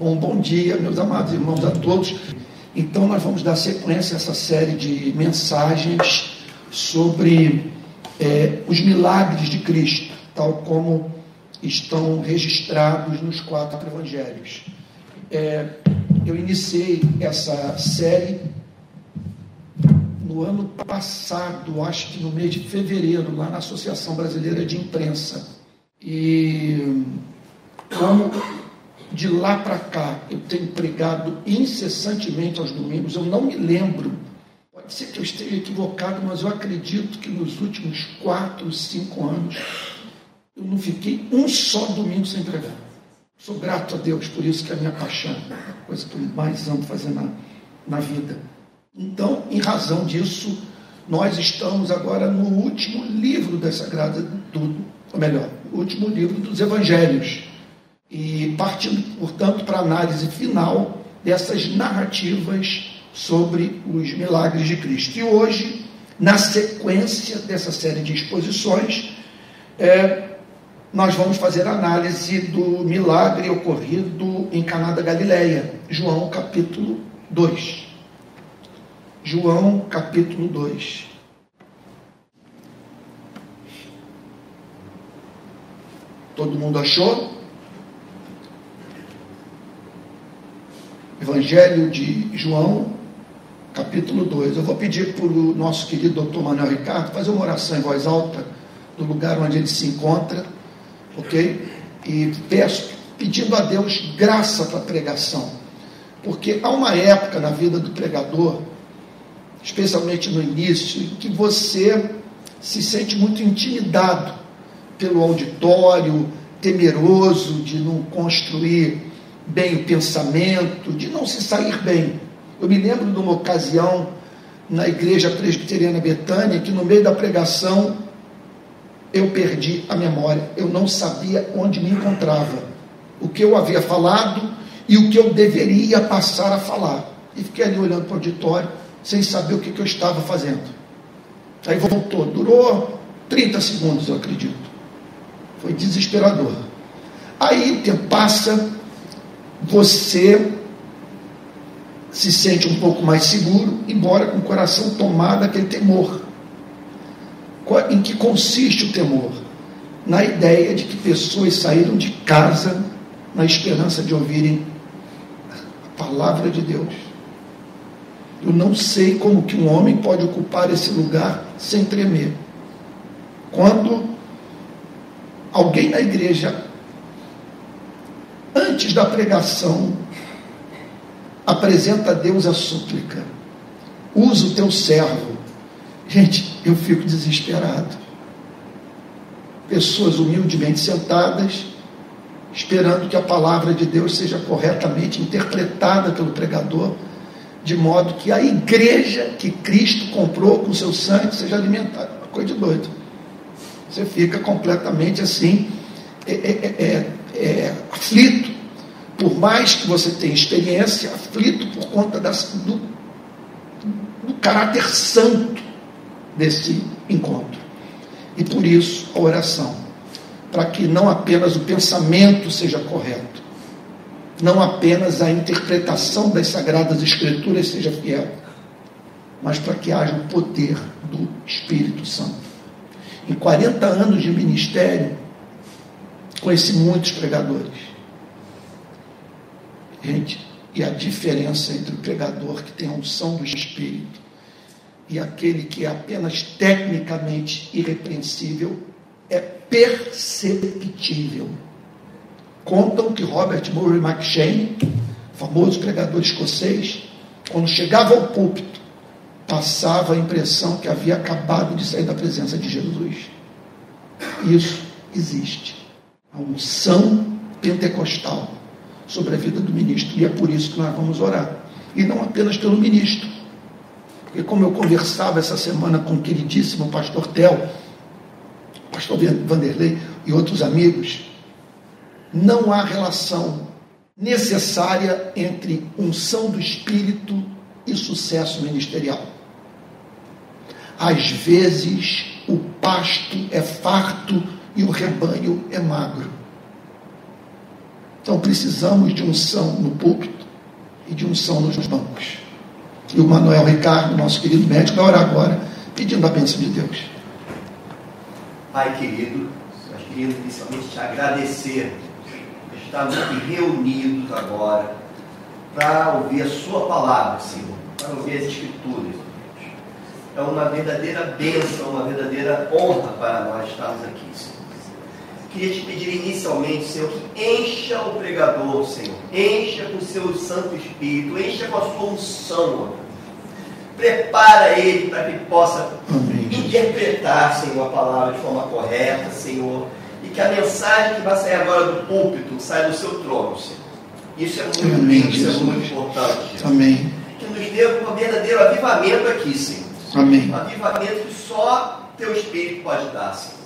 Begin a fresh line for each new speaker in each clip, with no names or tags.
Bom, dia, meus amados irmãos a todos. Então, nós vamos dar sequência a essa série de mensagens sobre é, os milagres de Cristo, tal como estão registrados nos quatro evangelhos. É, eu iniciei essa série no ano passado, acho que no mês de fevereiro, lá na Associação Brasileira de Imprensa. E como de lá para cá eu tenho pregado incessantemente aos domingos, eu não me lembro, pode ser que eu esteja equivocado, mas eu acredito que nos últimos quatro, cinco anos eu não fiquei um só domingo sem pregar. Sou grato a Deus por isso que é a minha paixão, a coisa que eu mais amo fazer na, na vida. Então, em razão disso, nós estamos agora no último livro da Sagrada, do, ou melhor, o último livro dos Evangelhos. E partindo, portanto, para a análise final dessas narrativas sobre os milagres de Cristo. E hoje, na sequência dessa série de exposições, é, nós vamos fazer análise do milagre ocorrido em Caná da Galileia, João capítulo 2. João capítulo 2. Todo mundo achou? Evangelho de João, capítulo 2. Eu vou pedir para o nosso querido doutor Manuel Ricardo fazer uma oração em voz alta do lugar onde ele se encontra ok? E peço, pedindo a Deus graça para a pregação, porque há uma época na vida do pregador, especialmente no início, em que você se sente muito intimidado pelo auditório, temeroso de não construir bem o pensamento, de não se sair bem. Eu me lembro de uma ocasião na igreja presbiteriana Betânia que no meio da pregação eu perdi a memória, eu não sabia onde me encontrava, o que eu havia falado e o que eu deveria passar a falar. E fiquei ali olhando para o auditório, sem saber o que, que eu estava fazendo. Aí voltou, durou 30 segundos, eu acredito. Foi desesperador. Aí o tempo passa, você se sente um pouco mais seguro, embora com o coração tomado daquele temor em que consiste o temor? Na ideia de que pessoas saíram de casa na esperança de ouvirem a palavra de Deus. Eu não sei como que um homem pode ocupar esse lugar sem tremer. Quando alguém na igreja, antes da pregação, apresenta a Deus a súplica, usa o teu servo Gente, eu fico desesperado. Pessoas humildemente sentadas, esperando que a palavra de Deus seja corretamente interpretada pelo pregador, de modo que a igreja que Cristo comprou com seu sangue seja alimentada. Uma coisa de doido. Você fica completamente assim, é, é, é, é aflito. Por mais que você tenha experiência, aflito por conta das, do, do caráter santo desse encontro. E por isso a oração, para que não apenas o pensamento seja correto, não apenas a interpretação das Sagradas Escrituras seja fiel, mas para que haja o poder do Espírito Santo. Em 40 anos de ministério, conheci muitos pregadores. Gente, e a diferença entre o pregador que tem a unção do Espírito e aquele que é apenas tecnicamente irrepreensível é perceptível. Contam que Robert Murray McShane, famoso pregador escocês, quando chegava ao púlpito, passava a impressão que havia acabado de sair da presença de Jesus. Isso existe. A unção pentecostal sobre a vida do ministro. E é por isso que nós vamos orar. E não apenas pelo ministro, porque como eu conversava essa semana com o queridíssimo pastor Tel, pastor Vanderlei e outros amigos, não há relação necessária entre unção do Espírito e sucesso ministerial. Às vezes o pasto é farto e o rebanho é magro. Então precisamos de unção no púlpito e de unção nos bancos. E o Manuel Ricardo, nosso querido médico, vai orar agora, pedindo a bênção de Deus.
Pai querido, nós queríamos inicialmente te agradecer estarmos aqui reunidos agora para ouvir a Sua palavra, Senhor, para ouvir as Escrituras. É uma verdadeira bênção, uma verdadeira honra para nós estarmos aqui, Senhor. Queria te pedir inicialmente, Senhor, que encha o pregador, Senhor. Encha com o seu Santo Espírito, encha com a sua unção, Prepara ele para que possa interpretar, Senhor, a palavra de forma correta, Senhor. E que a mensagem que vai sair agora do púlpito saia do seu trono, Senhor. Isso é muito
Amém,
isso é muito importante.
Jesus. Amém.
Que nos dê um verdadeiro avivamento aqui, Senhor.
Amém.
Um avivamento que só teu Espírito pode dar, Senhor.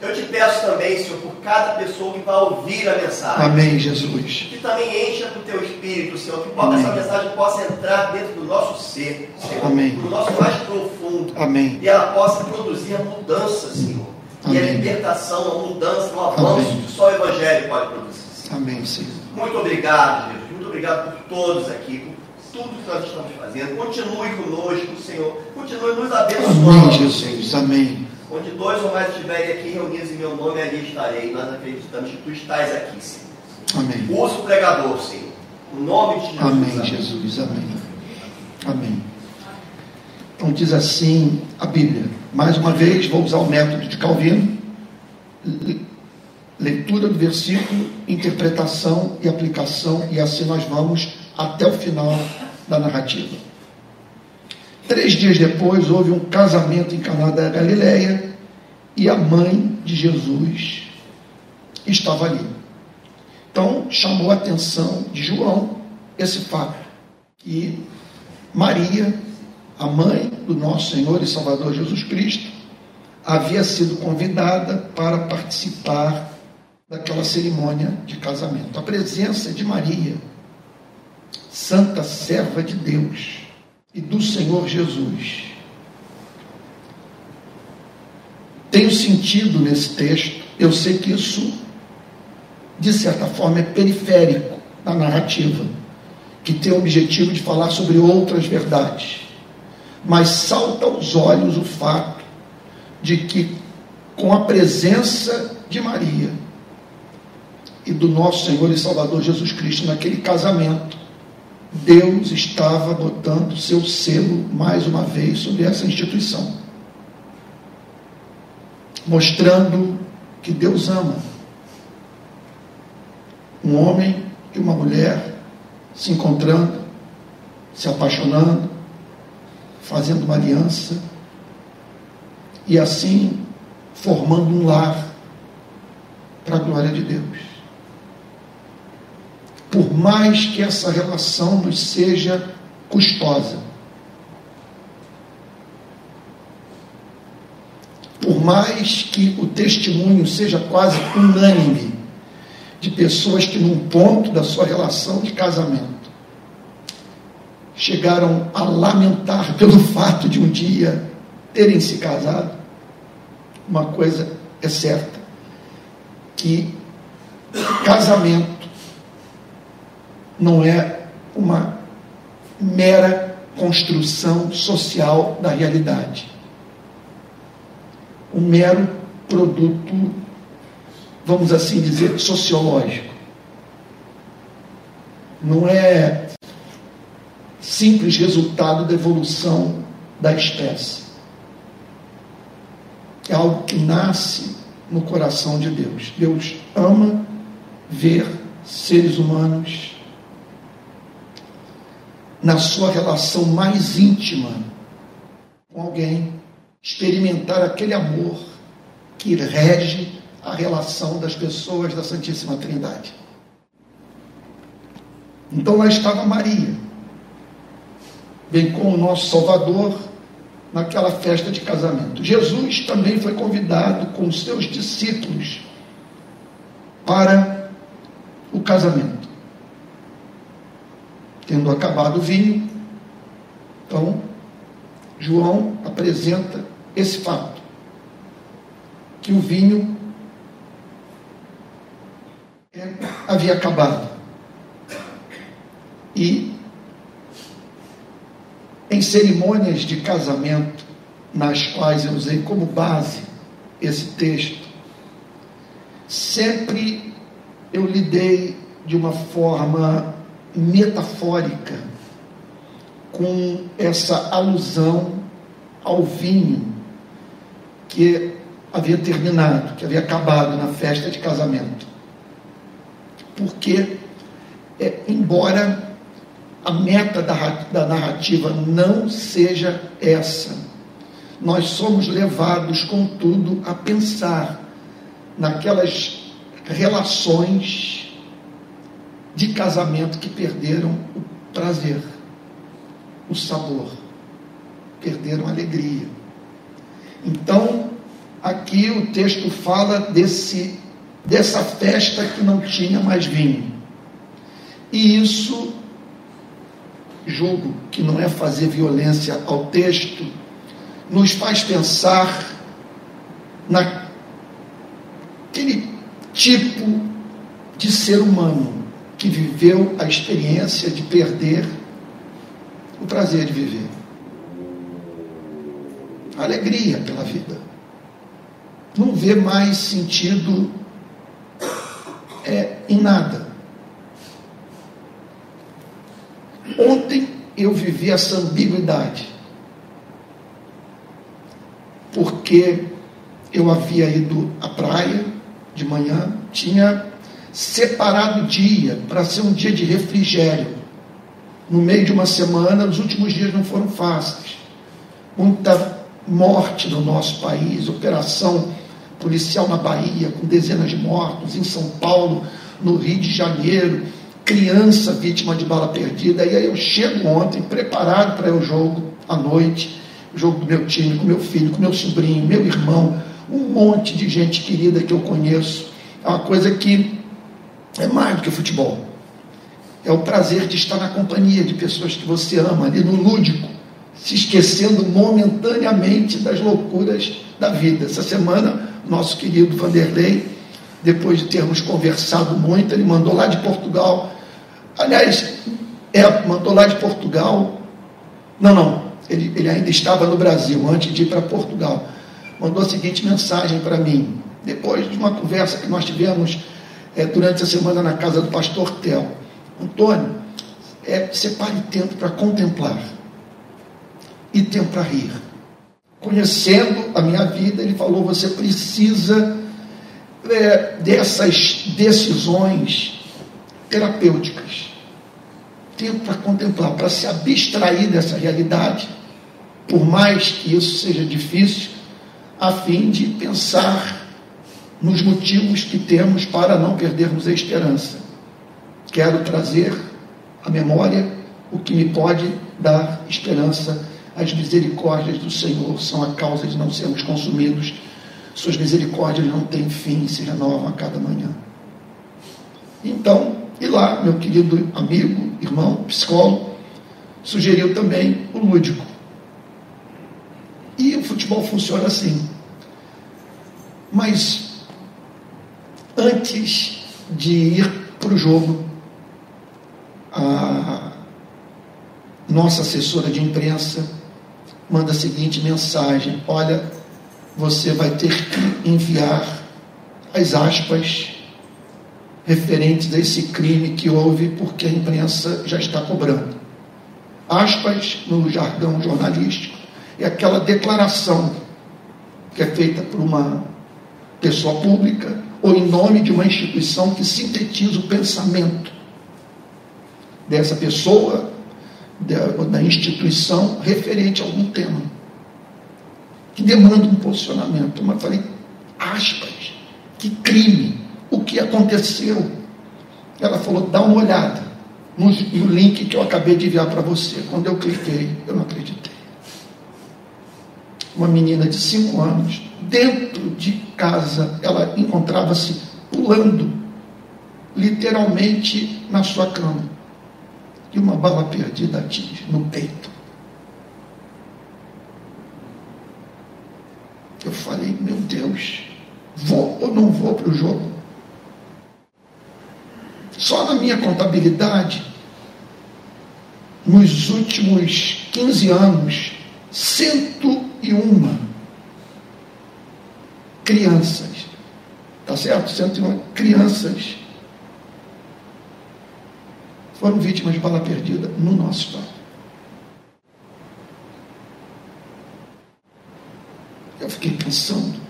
Eu te peço também, Senhor, por cada pessoa que vai ouvir a mensagem.
Amém, Jesus.
Que também encha com o teu espírito, Senhor, que Amém. essa mensagem possa entrar dentro do nosso ser, Senhor,
Amém.
do nosso mais profundo.
Amém.
E ela possa produzir a mudança, Senhor. Amém. E a libertação, a mudança, o avanço Amém. que só o Evangelho pode produzir.
Senhor. Amém, Senhor.
Muito obrigado, Jesus. Muito obrigado por todos aqui, por tudo que nós estamos fazendo. Continue conosco, Senhor. Continue nos abençoando.
Amém, Jesus. Amém.
Onde dois ou mais estiverem aqui reunidos em meu nome, ali estarei. Nós acreditamos que tu estás aqui, Senhor.
Amém.
Usa o pregador, Senhor. O nome de Jesus.
Amém, amém. Jesus. Amém. Amém. Então diz assim a Bíblia. Mais uma vez, vou usar o método de Calvino. Leitura do versículo, interpretação e aplicação, e assim nós vamos até o final da narrativa. Três dias depois, houve um casamento em Caná da Galileia e a mãe de Jesus estava ali. Então, chamou a atenção de João esse fato, que Maria, a mãe do nosso Senhor e Salvador Jesus Cristo, havia sido convidada para participar daquela cerimônia de casamento. A presença de Maria, santa serva de Deus, e do Senhor Jesus. Tenho sentido nesse texto, eu sei que isso, de certa forma, é periférico da narrativa, que tem o objetivo de falar sobre outras verdades. Mas salta aos olhos o fato de que, com a presença de Maria e do nosso Senhor e Salvador Jesus Cristo naquele casamento, Deus estava botando seu selo mais uma vez sobre essa instituição, mostrando que Deus ama um homem e uma mulher se encontrando, se apaixonando, fazendo uma aliança e assim formando um lar para a glória de Deus por mais que essa relação nos seja custosa. Por mais que o testemunho seja quase unânime de pessoas que, num ponto da sua relação de casamento, chegaram a lamentar pelo fato de um dia terem se casado, uma coisa é certa, que casamento não é uma mera construção social da realidade. Um mero produto, vamos assim dizer, sociológico. Não é simples resultado da evolução da espécie. É algo que nasce no coração de Deus. Deus ama ver seres humanos na sua relação mais íntima com alguém, experimentar aquele amor que rege a relação das pessoas da Santíssima Trindade. Então lá estava Maria, bem como o nosso Salvador, naquela festa de casamento. Jesus também foi convidado com seus discípulos para o casamento tendo acabado o vinho. Então, João apresenta esse fato: que o vinho é havia acabado. E em cerimônias de casamento, nas quais eu usei como base esse texto, sempre eu lidei de uma forma metafórica com essa alusão ao vinho que havia terminado, que havia acabado na festa de casamento. Porque, é, embora a meta da, da narrativa não seja essa, nós somos levados, contudo, a pensar naquelas relações de casamento que perderam o prazer, o sabor, perderam a alegria. Então, aqui o texto fala desse dessa festa que não tinha mais vinho. E isso julgo que não é fazer violência ao texto, nos faz pensar naquele tipo de ser humano que viveu a experiência de perder o prazer de viver, a alegria pela vida. Não vê mais sentido é, em nada. Ontem eu vivi essa ambiguidade, porque eu havia ido à praia de manhã, tinha separado dia para ser um dia de refrigério. No meio de uma semana, os últimos dias não foram fáceis. Muita morte no nosso país, operação policial na Bahia, com dezenas de mortos, em São Paulo, no Rio de Janeiro, criança vítima de bala perdida. E aí eu chego ontem, preparado para o jogo à noite, jogo do meu time, com meu filho, com meu sobrinho, meu irmão, um monte de gente querida que eu conheço. É uma coisa que é mais do que futebol. É o prazer de estar na companhia de pessoas que você ama, ali no lúdico, se esquecendo momentaneamente das loucuras da vida. Essa semana, nosso querido Vanderlei, depois de termos conversado muito, ele mandou lá de Portugal. Aliás, é, mandou lá de Portugal. Não, não, ele, ele ainda estava no Brasil antes de ir para Portugal mandou a seguinte mensagem para mim, depois de uma conversa que nós tivemos é, durante a semana na casa do pastor Tel. Antônio, é, separe tempo para contemplar e tempo para rir. Conhecendo a minha vida, ele falou: você precisa é, dessas decisões terapêuticas. Tempo para contemplar, para se abstrair dessa realidade, por mais que isso seja difícil, a fim de pensar nos motivos que temos para não perdermos a esperança. Quero trazer à memória o que me pode dar esperança. As misericórdias do Senhor são a causa de não sermos consumidos. Suas misericórdias não têm fim se renovam a cada manhã. Então, e lá, meu querido amigo, irmão, psicólogo, sugeriu também o lúdico. E o futebol funciona assim. Mas antes de ir para o jogo, a nossa assessora de imprensa manda a seguinte mensagem: Olha, você vai ter que enviar as aspas referentes a esse crime que houve, porque a imprensa já está cobrando. Aspas, no jargão jornalístico, é aquela declaração que é feita por uma pessoa pública ou em nome de uma instituição que sintetiza o pensamento dessa pessoa da instituição referente a algum tema que demanda um posicionamento. Mas falei, aspas, que crime, o que aconteceu? Ela falou, dá uma olhada no, no link que eu acabei de enviar para você. Quando eu cliquei, eu não acreditei uma menina de cinco anos, dentro de casa, ela encontrava-se pulando, literalmente na sua cama. E uma bala perdida atinge no peito. Eu falei, meu Deus, vou ou não vou para o jogo? Só na minha contabilidade, nos últimos 15 anos, 101 crianças, tá certo? 101 crianças foram vítimas de bala perdida no nosso estado. Eu fiquei pensando,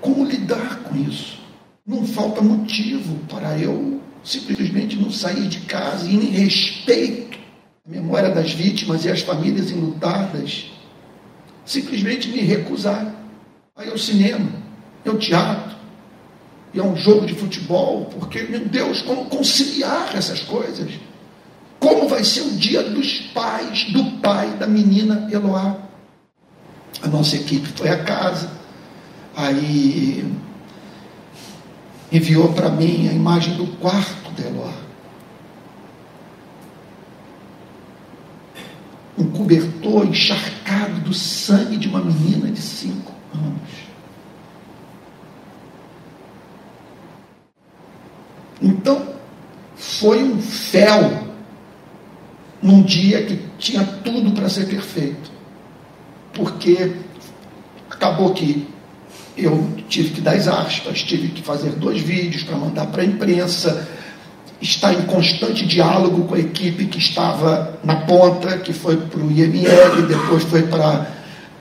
como lidar com isso? Não falta motivo para eu simplesmente não sair de casa e em respeito à memória das vítimas e às famílias enlutadas, simplesmente me recusar a ir ao cinema, ao teatro, e a um jogo de futebol, porque, meu Deus, como conciliar essas coisas? Como vai ser o dia dos pais, do pai da menina Eloá? A nossa equipe foi à casa, aí enviou para mim a imagem do quarto de Eloá. Um cobertor encharcado do sangue de uma menina de cinco anos. Então, foi um fel num dia que tinha tudo para ser perfeito. Porque acabou que eu tive que dar as aspas, tive que fazer dois vídeos para mandar para a imprensa, estar em constante diálogo com a equipe que estava na ponta, que foi para o IML, depois foi para,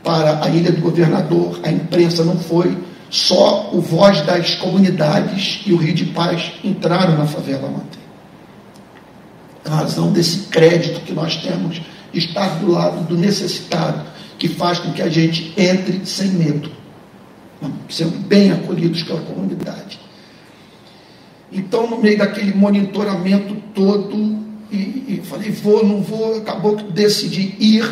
para a Ilha do Governador, a imprensa não foi, só o Voz das Comunidades e o Rio de Paz entraram na favela ontem. Em razão desse crédito que nós temos de estar do lado do necessitado, que faz com que a gente entre sem medo sendo bem acolhidos pela comunidade. Então, no meio daquele monitoramento todo, e, e falei, vou, não vou, acabou que decidi ir,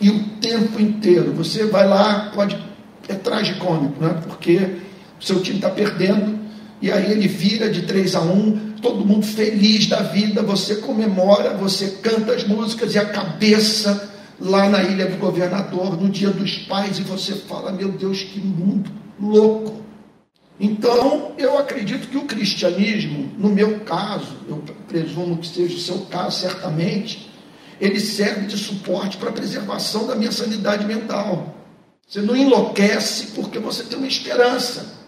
e o tempo inteiro, você vai lá, pode, é tragicômico, né? porque o seu time está perdendo, e aí ele vira de 3 a 1, todo mundo feliz da vida, você comemora, você canta as músicas e a cabeça lá na Ilha do Governador, no Dia dos Pais, e você fala: Meu Deus, que mundo louco. Então, eu acredito que o cristianismo, no meu caso, eu presumo que seja o seu caso, certamente, ele serve de suporte para a preservação da minha sanidade mental. Você não enlouquece porque você tem uma esperança.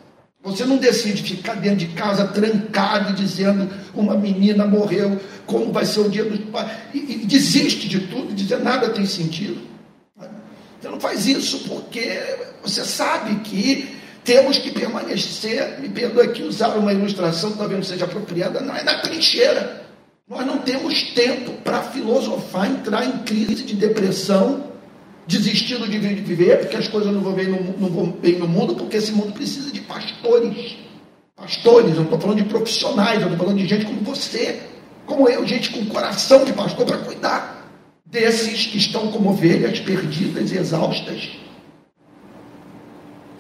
Você não decide ficar dentro de casa trancado dizendo uma menina morreu, como vai ser o dia dos pais, e, e desiste de tudo, dizendo nada tem sentido. Você não faz isso porque você sabe que temos que permanecer, me perdoe aqui usar uma ilustração, talvez não seja apropriada, não é na trincheira. Nós não temos tempo para filosofar, entrar em crise de depressão, desistindo de viver, porque as coisas não vão, bem no, não vão bem no mundo, porque esse mundo precisa de pastores. Pastores, eu não estou falando de profissionais, eu estou falando de gente como você, como eu, gente com coração de pastor para cuidar desses que estão como ovelhas perdidas e exaustas,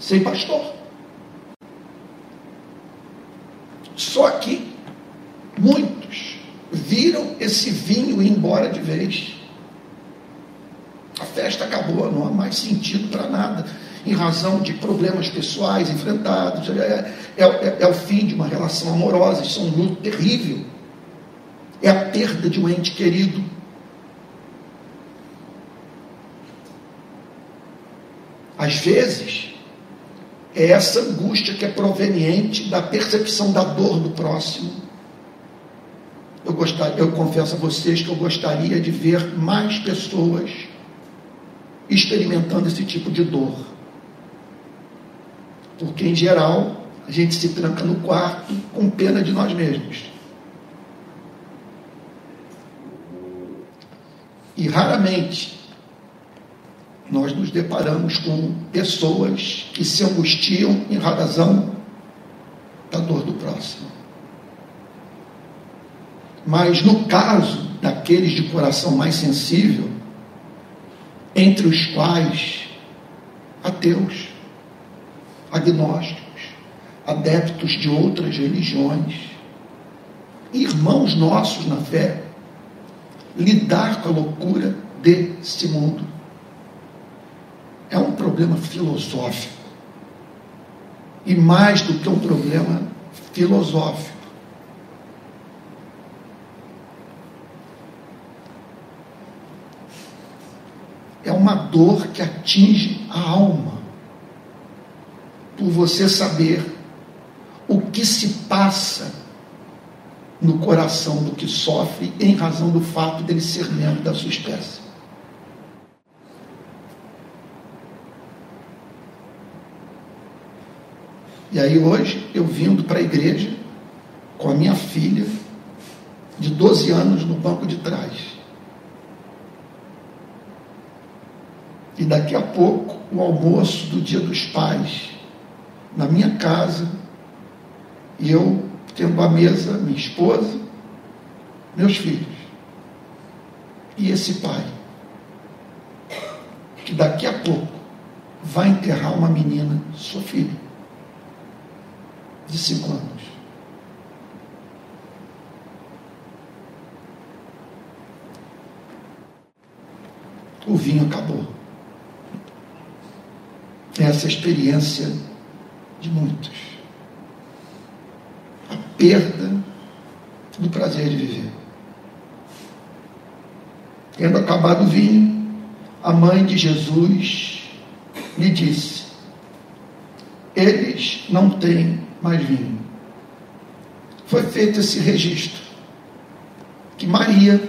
sem pastor. Só que muitos viram esse vinho ir embora de vez a festa acabou, não há mais sentido para nada, em razão de problemas pessoais enfrentados. É, é, é, é, o fim de uma relação amorosa, isso é um luto terrível. É a perda de um ente querido. Às vezes, é essa angústia que é proveniente da percepção da dor do próximo. Eu, gostaria, eu confesso a vocês que eu gostaria de ver mais pessoas experimentando esse tipo de dor. Porque, em geral, a gente se tranca no quarto com pena de nós mesmos. E raramente nós nos deparamos com pessoas que se angustiam em razão da dor do próximo. Mas no caso daqueles de coração mais sensível, entre os quais ateus, agnósticos, adeptos de outras religiões, irmãos nossos na fé, lidar com a loucura desse mundo é um problema filosófico. E mais do que um problema filosófico. É uma dor que atinge a alma. Por você saber o que se passa no coração do que sofre em razão do fato dele ser membro da sua espécie. E aí hoje eu vindo para a igreja com a minha filha de 12 anos no banco de trás. E daqui a pouco o almoço do dia dos pais na minha casa. E eu tendo à mesa minha esposa, meus filhos. E esse pai, que daqui a pouco vai enterrar uma menina, sua filha, de cinco anos. O vinho acabou. Essa é a experiência de muitos perda do prazer de viver. Tendo acabado o vinho, a mãe de Jesus lhe disse: Eles não têm mais vinho. Foi feito esse registro que Maria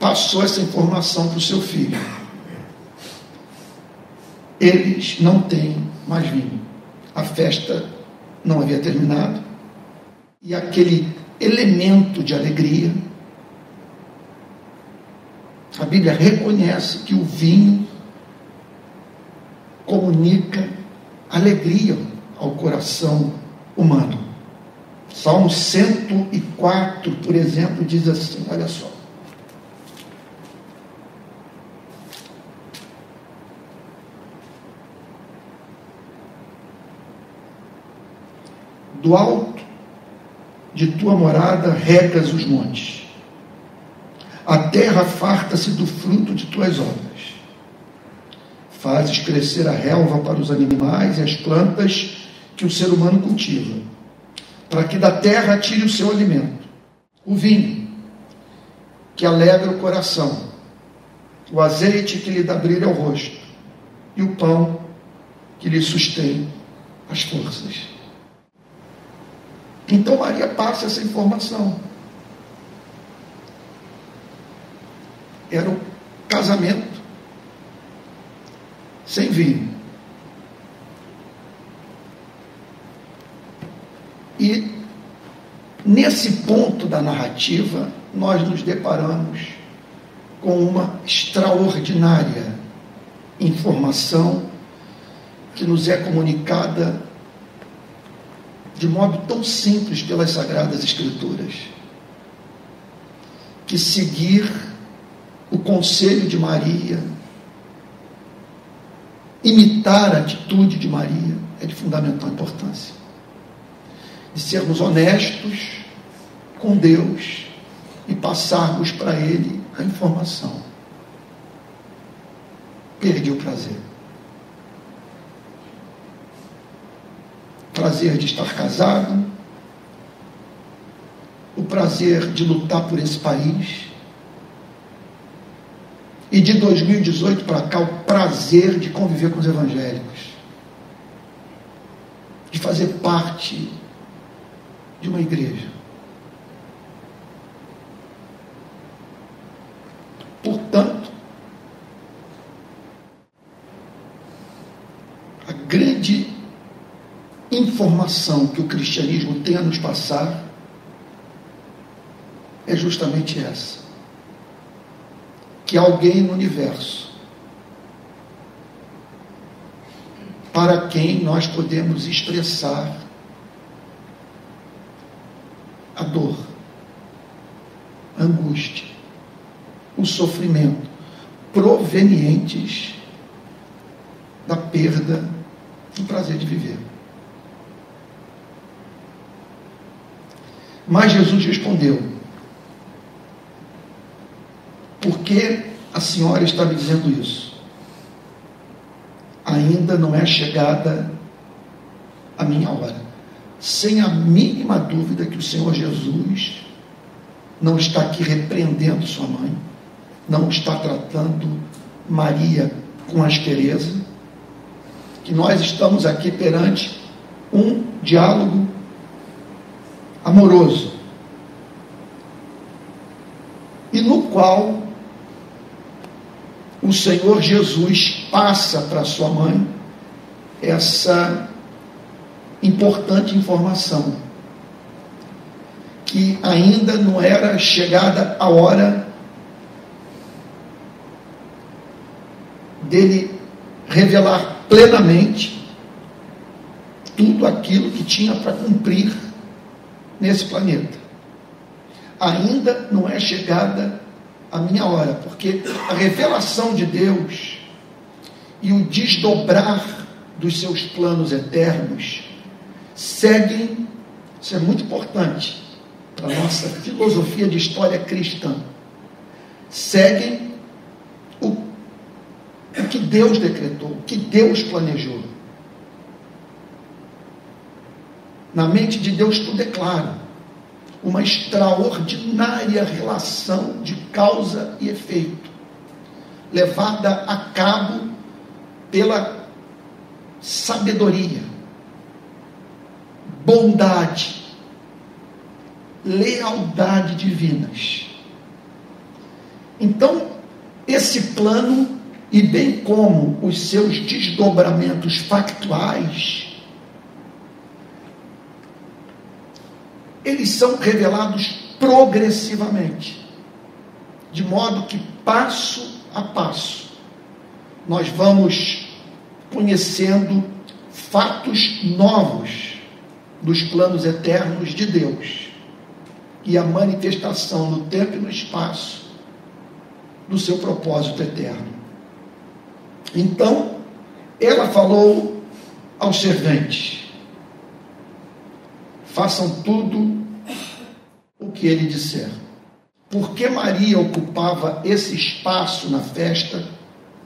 passou essa informação para o seu filho. Eles não têm mais vinho. A festa não havia terminado, e aquele elemento de alegria, a Bíblia reconhece que o vinho comunica alegria ao coração humano. Salmo 104, por exemplo, diz assim: olha só. Do alto de tua morada regas os montes. A terra farta-se do fruto de tuas obras. Fazes crescer a relva para os animais e as plantas que o ser humano cultiva, para que da terra tire o seu alimento. O vinho, que alegra o coração, o azeite que lhe dá brilho ao rosto, e o pão que lhe sustém as forças. Então Maria passa essa informação. Era um casamento sem vinho. E nesse ponto da narrativa, nós nos deparamos com uma extraordinária informação que nos é comunicada de modo tão simples pelas Sagradas Escrituras, que seguir o conselho de Maria, imitar a atitude de Maria, é de fundamental importância. De sermos honestos com Deus e passarmos para Ele a informação. Perdi o prazer. prazer de estar casado, o prazer de lutar por esse país. E de 2018 para cá, o prazer de conviver com os evangélicos, de fazer parte de uma igreja. Portanto, a grande informação que o cristianismo tem a nos passar é justamente essa: que alguém no universo para quem nós podemos expressar a dor, a angústia, o sofrimento provenientes da perda do prazer de viver. Mas Jesus respondeu: Por que a senhora está me dizendo isso? Ainda não é chegada a minha hora. Sem a mínima dúvida que o Senhor Jesus não está aqui repreendendo sua mãe, não está tratando Maria com aspereza, que nós estamos aqui perante um diálogo amoroso e no qual o Senhor Jesus passa para sua mãe essa importante informação que ainda não era chegada a hora dele revelar plenamente tudo aquilo que tinha para cumprir nesse planeta. Ainda não é chegada a minha hora, porque a revelação de Deus e o desdobrar dos seus planos eternos seguem, isso é muito importante para a nossa filosofia de história cristã, seguem o, o que Deus decretou, o que Deus planejou. Na mente de Deus tudo é claro. Uma extraordinária relação de causa e efeito, levada a cabo pela sabedoria, bondade, lealdade divinas. Então, esse plano, e bem como os seus desdobramentos factuais, eles são revelados progressivamente, de modo que passo a passo nós vamos conhecendo fatos novos dos planos eternos de Deus e a manifestação no tempo e no espaço do seu propósito eterno. Então, ela falou aos serventes: façam tudo o que ele disser. Por que Maria ocupava esse espaço na festa,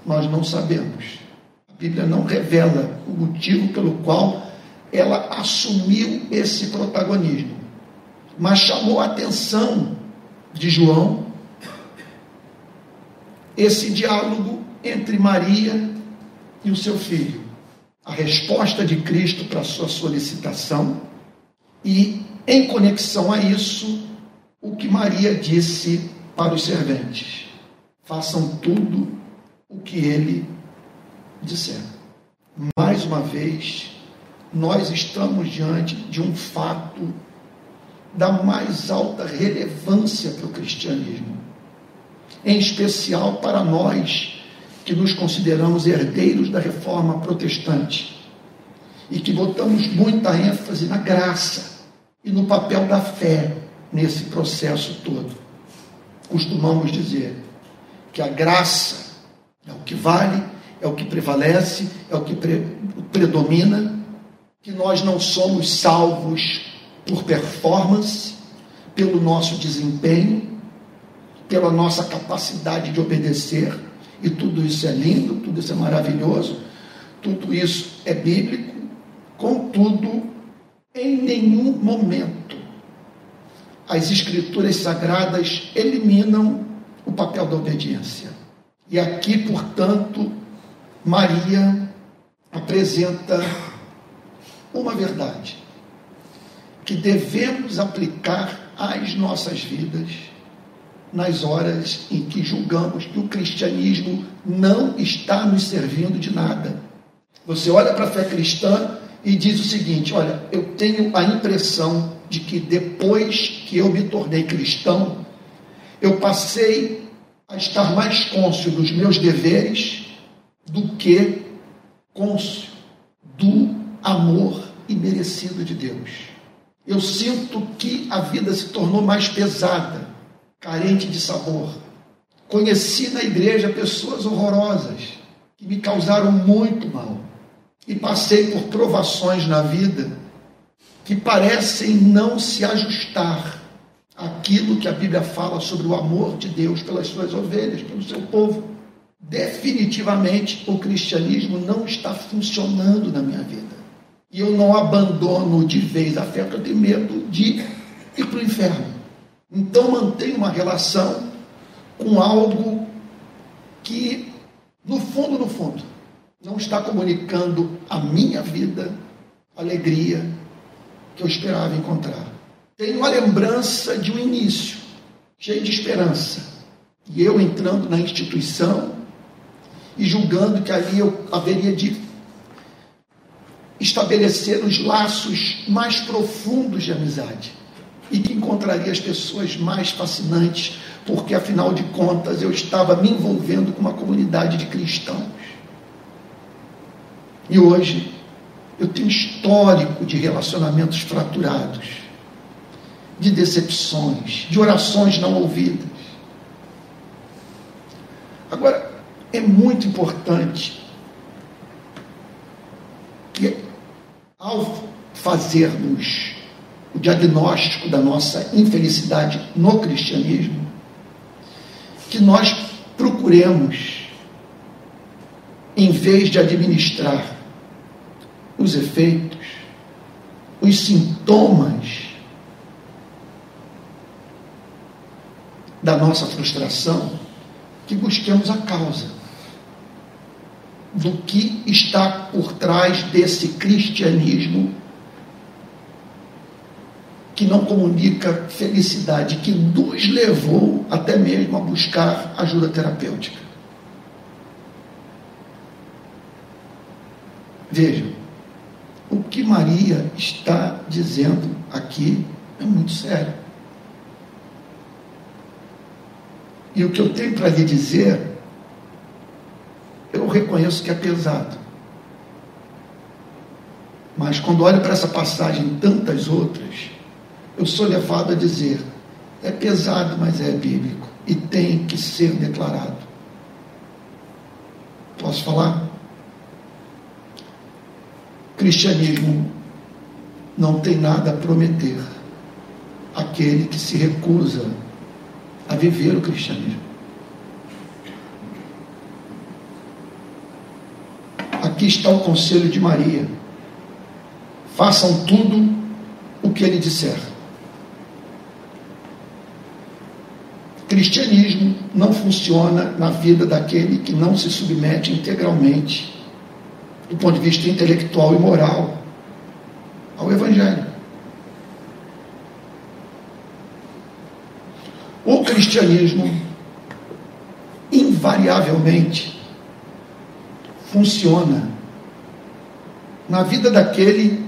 nós não sabemos. A Bíblia não revela o motivo pelo qual ela assumiu esse protagonismo, mas chamou a atenção de João esse diálogo entre Maria e o seu filho. A resposta de Cristo para a sua solicitação e, em conexão a isso, o que Maria disse para os serventes: façam tudo o que ele disser. Mais uma vez, nós estamos diante de um fato da mais alta relevância para o cristianismo, em especial para nós que nos consideramos herdeiros da reforma protestante e que botamos muita ênfase na graça e no papel da fé nesse processo todo. Costumamos dizer que a graça é o que vale, é o que prevalece, é o que pre predomina, que nós não somos salvos por performance, pelo nosso desempenho, pela nossa capacidade de obedecer, e tudo isso é lindo, tudo isso é maravilhoso, tudo isso é bíblico, contudo, em nenhum momento as escrituras sagradas eliminam o papel da obediência. E aqui, portanto, Maria apresenta uma verdade que devemos aplicar às nossas vidas nas horas em que julgamos que o cristianismo não está nos servindo de nada. Você olha para a fé cristã e diz o seguinte: Olha, eu tenho a impressão de que depois que eu me tornei cristão, eu passei a estar mais cônscio dos meus deveres do que cônscio do amor imerecido de Deus. Eu sinto que a vida se tornou mais pesada, carente de sabor. Conheci na igreja pessoas horrorosas que me causaram muito mal e passei por provações na vida que parecem não se ajustar àquilo que a Bíblia fala sobre o amor de Deus pelas suas ovelhas, pelo seu povo. Definitivamente o cristianismo não está funcionando na minha vida. E eu não abandono de vez a fé, porque eu tenho medo de ir para o inferno. Então mantenho uma relação com algo que, no fundo, no fundo, não está comunicando a minha vida, a alegria que eu esperava encontrar. Tenho uma lembrança de um início, cheio de esperança. E eu entrando na instituição e julgando que ali eu haveria de estabelecer os laços mais profundos de amizade e que encontraria as pessoas mais fascinantes, porque afinal de contas eu estava me envolvendo com uma comunidade de cristãos. E hoje eu tenho histórico de relacionamentos fraturados, de decepções, de orações não ouvidas. Agora, é muito importante que, ao fazermos o diagnóstico da nossa infelicidade no cristianismo, que nós procuremos, em vez de administrar os efeitos, os sintomas da nossa frustração, que busquemos a causa do que está por trás desse cristianismo que não comunica felicidade, que nos levou até mesmo a buscar ajuda terapêutica. Vejam, o que Maria está dizendo aqui é muito sério. E o que eu tenho para lhe dizer, eu reconheço que é pesado. Mas quando olho para essa passagem e tantas outras, eu sou levado a dizer: é pesado, mas é bíblico e tem que ser declarado. Posso falar? Cristianismo não tem nada a prometer aquele que se recusa a viver o cristianismo. Aqui está o conselho de Maria. Façam tudo o que ele disser. Cristianismo não funciona na vida daquele que não se submete integralmente, do ponto de vista intelectual e moral, ao Evangelho. O cristianismo, invariavelmente, funciona na vida daquele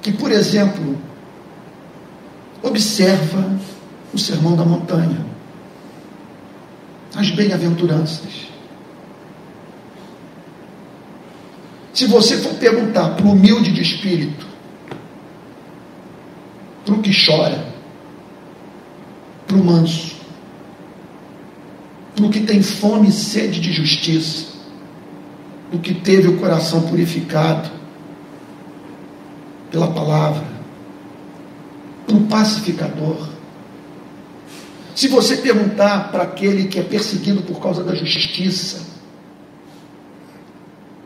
que, por exemplo, observa o Sermão da Montanha as bem-aventuranças. Se você for perguntar para o humilde de espírito, para o que chora, para o manso, para o que tem fome e sede de justiça, do que teve o coração purificado pela palavra, para o pacificador, se você perguntar para aquele que é perseguido por causa da justiça,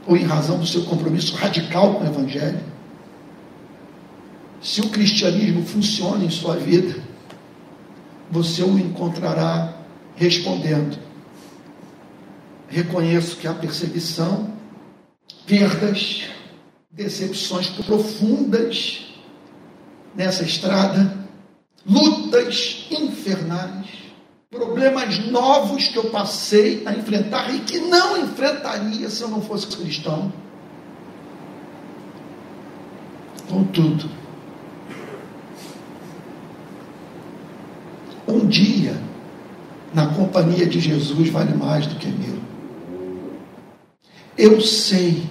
ou em razão do seu compromisso radical com o Evangelho, se o cristianismo funciona em sua vida, você o encontrará respondendo: reconheço que há perseguição, perdas, decepções profundas nessa estrada lutas infernais, problemas novos que eu passei a enfrentar e que não enfrentaria se eu não fosse cristão. Contudo, um dia na companhia de Jesus vale mais do que mil. Eu sei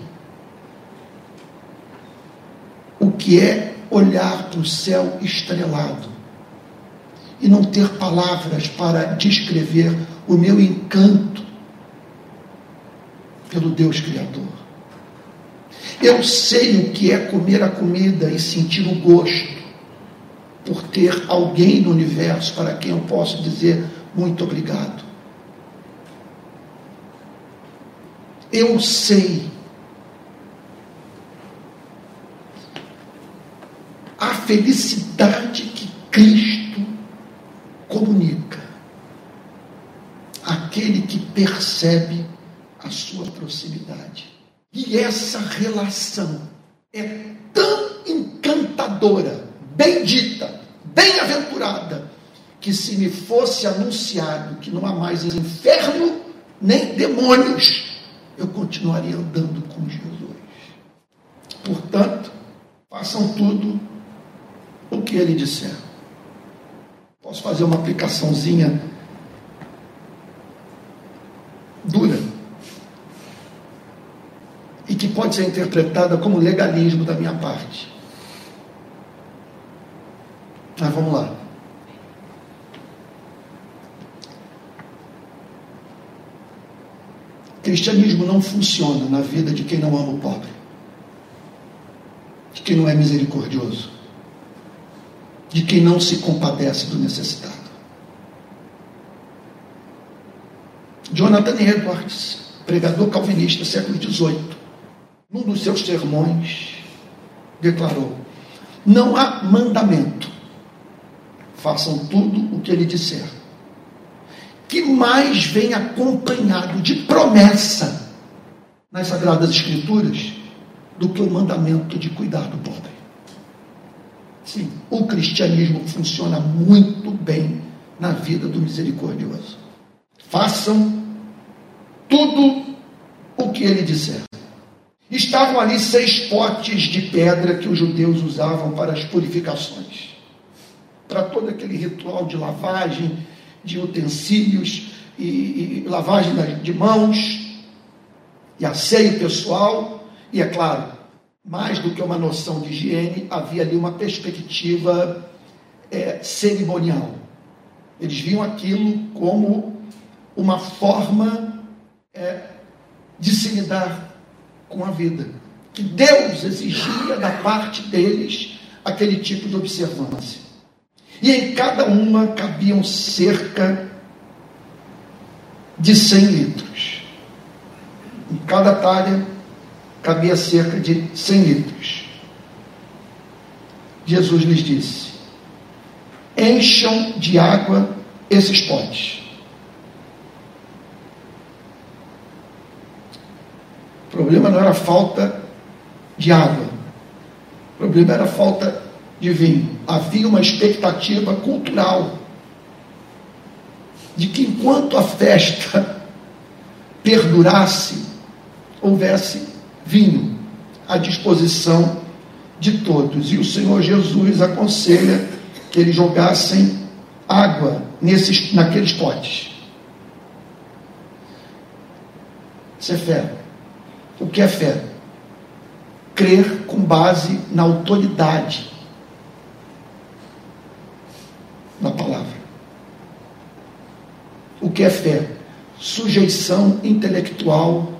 o que é olhar para o céu estrelado e não ter palavras para descrever o meu encanto pelo Deus Criador. Eu sei o que é comer a comida e sentir o gosto por ter alguém no universo para quem eu posso dizer muito obrigado. Eu sei a felicidade que Cristo comunica aquele que percebe a sua proximidade. E essa relação é tão encantadora, bendita, bem-aventurada, que se me fosse anunciado que não há mais inferno nem demônios, eu continuaria andando com Jesus. Portanto, façam tudo o que ele disser. Posso fazer uma aplicaçãozinha dura e que pode ser interpretada como legalismo da minha parte. Mas vamos lá. Cristianismo não funciona na vida de quem não ama o pobre, de quem não é misericordioso, de quem não se compadece do necessitado. Jonathan Edwards, pregador calvinista, século XVIII, num dos seus sermões, declarou: Não há mandamento, façam tudo o que ele disser que mais vem acompanhado de promessa nas Sagradas Escrituras do que o mandamento de cuidar do pobre. Sim, o cristianismo funciona muito bem na vida do misericordioso. Façam tudo o que ele disser. Estavam ali seis potes de pedra que os judeus usavam para as purificações, para todo aquele ritual de lavagem de utensílios e, e lavagem de mãos e asseio pessoal. E é claro, mais do que uma noção de higiene, havia ali uma perspectiva é, cerimonial. Eles viam aquilo como uma forma é, de se lidar com a vida. Que Deus exigia da parte deles aquele tipo de observância. E em cada uma cabiam cerca de 100 litros. Em cada talha cabia cerca de 100 litros. Jesus lhes disse: Encham de água esses potes. O problema não era falta de água. O problema era falta de vinho. Havia uma expectativa cultural de que enquanto a festa perdurasse, houvesse vinho à disposição de todos. E o Senhor Jesus aconselha que eles jogassem água nesses, naqueles potes. Isso é fé. O que é fé? Crer com base na autoridade na palavra. O que é fé? Sujeição intelectual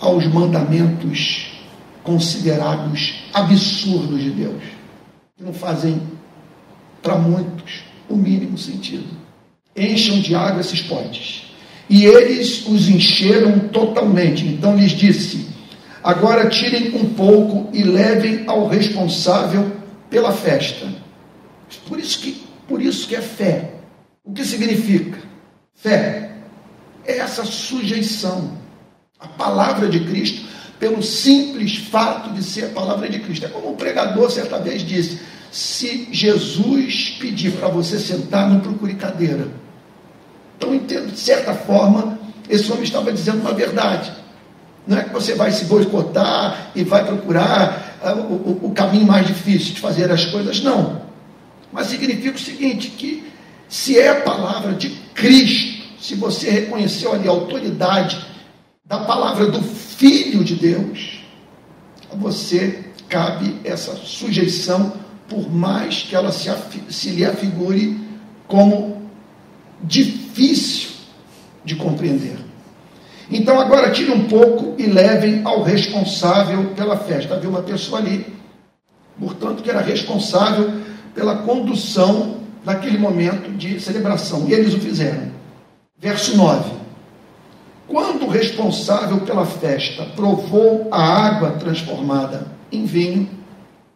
aos mandamentos considerados absurdos de Deus, que não fazem para muitos o mínimo sentido. Encham de água esses potes. E eles os encheram totalmente. Então lhes disse: Agora tirem um pouco e levem ao responsável pela festa por isso que, por isso que é fé. O que significa? Fé é essa sujeição à palavra de Cristo pelo simples fato de ser a palavra de Cristo. É como o pregador certa vez disse: se Jesus pedir para você sentar, não procure cadeira. Então, entendo, de certa forma, esse homem estava dizendo uma verdade. Não é que você vai se boicotar e vai procurar uh, o, o caminho mais difícil de fazer as coisas. Não. Mas significa o seguinte: que se é a palavra de Cristo, se você reconheceu ali a autoridade da palavra do Filho de Deus, a você cabe essa sujeição, por mais que ela se, se lhe afigure como difícil de compreender. Então agora tire um pouco e levem ao responsável pela festa. Havia uma pessoa ali, portanto, que era responsável pela condução daquele momento de celebração. E eles o fizeram. Verso 9. Quando o responsável pela festa provou a água transformada em vinho,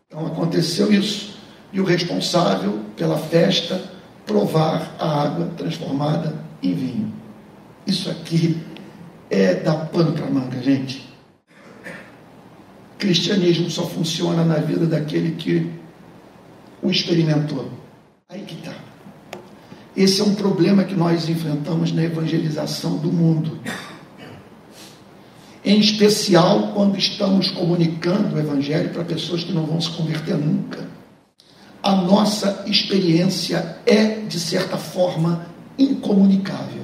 então aconteceu isso, e o responsável pela festa provar a água transformada em vinho. Isso aqui é dar pano para manga, gente. Cristianismo só funciona na vida daquele que o experimentou. Aí que está. Esse é um problema que nós enfrentamos na evangelização do mundo. Em especial quando estamos comunicando o Evangelho para pessoas que não vão se converter nunca. A nossa experiência é, de certa forma, incomunicável.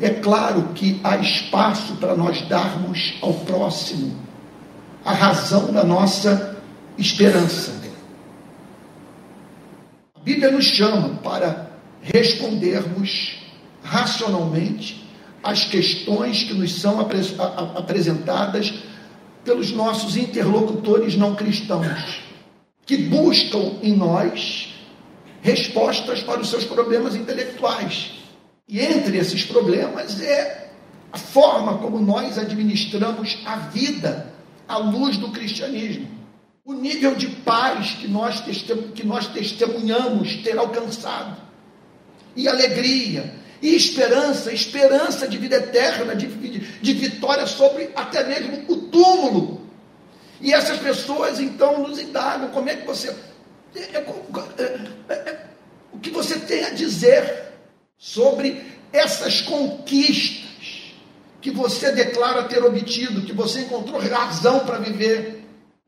É claro que há espaço para nós darmos ao próximo a razão da nossa esperança. A Bíblia nos chama para respondermos racionalmente às questões que nos são apresentadas pelos nossos interlocutores não cristãos, que buscam em nós respostas para os seus problemas intelectuais. E entre esses problemas é a forma como nós administramos a vida à luz do cristianismo o nível de paz que nós, que nós testemunhamos ter alcançado, e alegria, e esperança, esperança de vida eterna, de, de, de vitória sobre até mesmo o túmulo. E essas pessoas então nos indagam como é que você. É, é, é, o que você tem a dizer sobre essas conquistas que você declara ter obtido, que você encontrou razão para viver.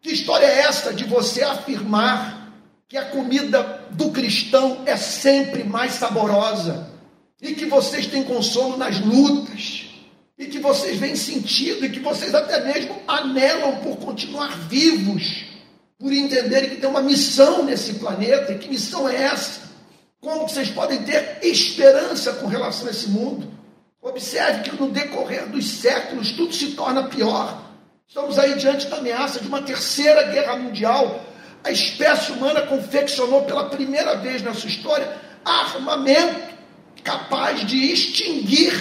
Que história é essa de você afirmar que a comida do cristão é sempre mais saborosa e que vocês têm consolo nas lutas e que vocês veem sentido e que vocês até mesmo anelam por continuar vivos, por entenderem que tem uma missão nesse planeta e que missão é essa? Como vocês podem ter esperança com relação a esse mundo? Observe que no decorrer dos séculos tudo se torna pior. Estamos aí diante da ameaça de uma terceira guerra mundial. A espécie humana confeccionou pela primeira vez na sua história armamento capaz de extinguir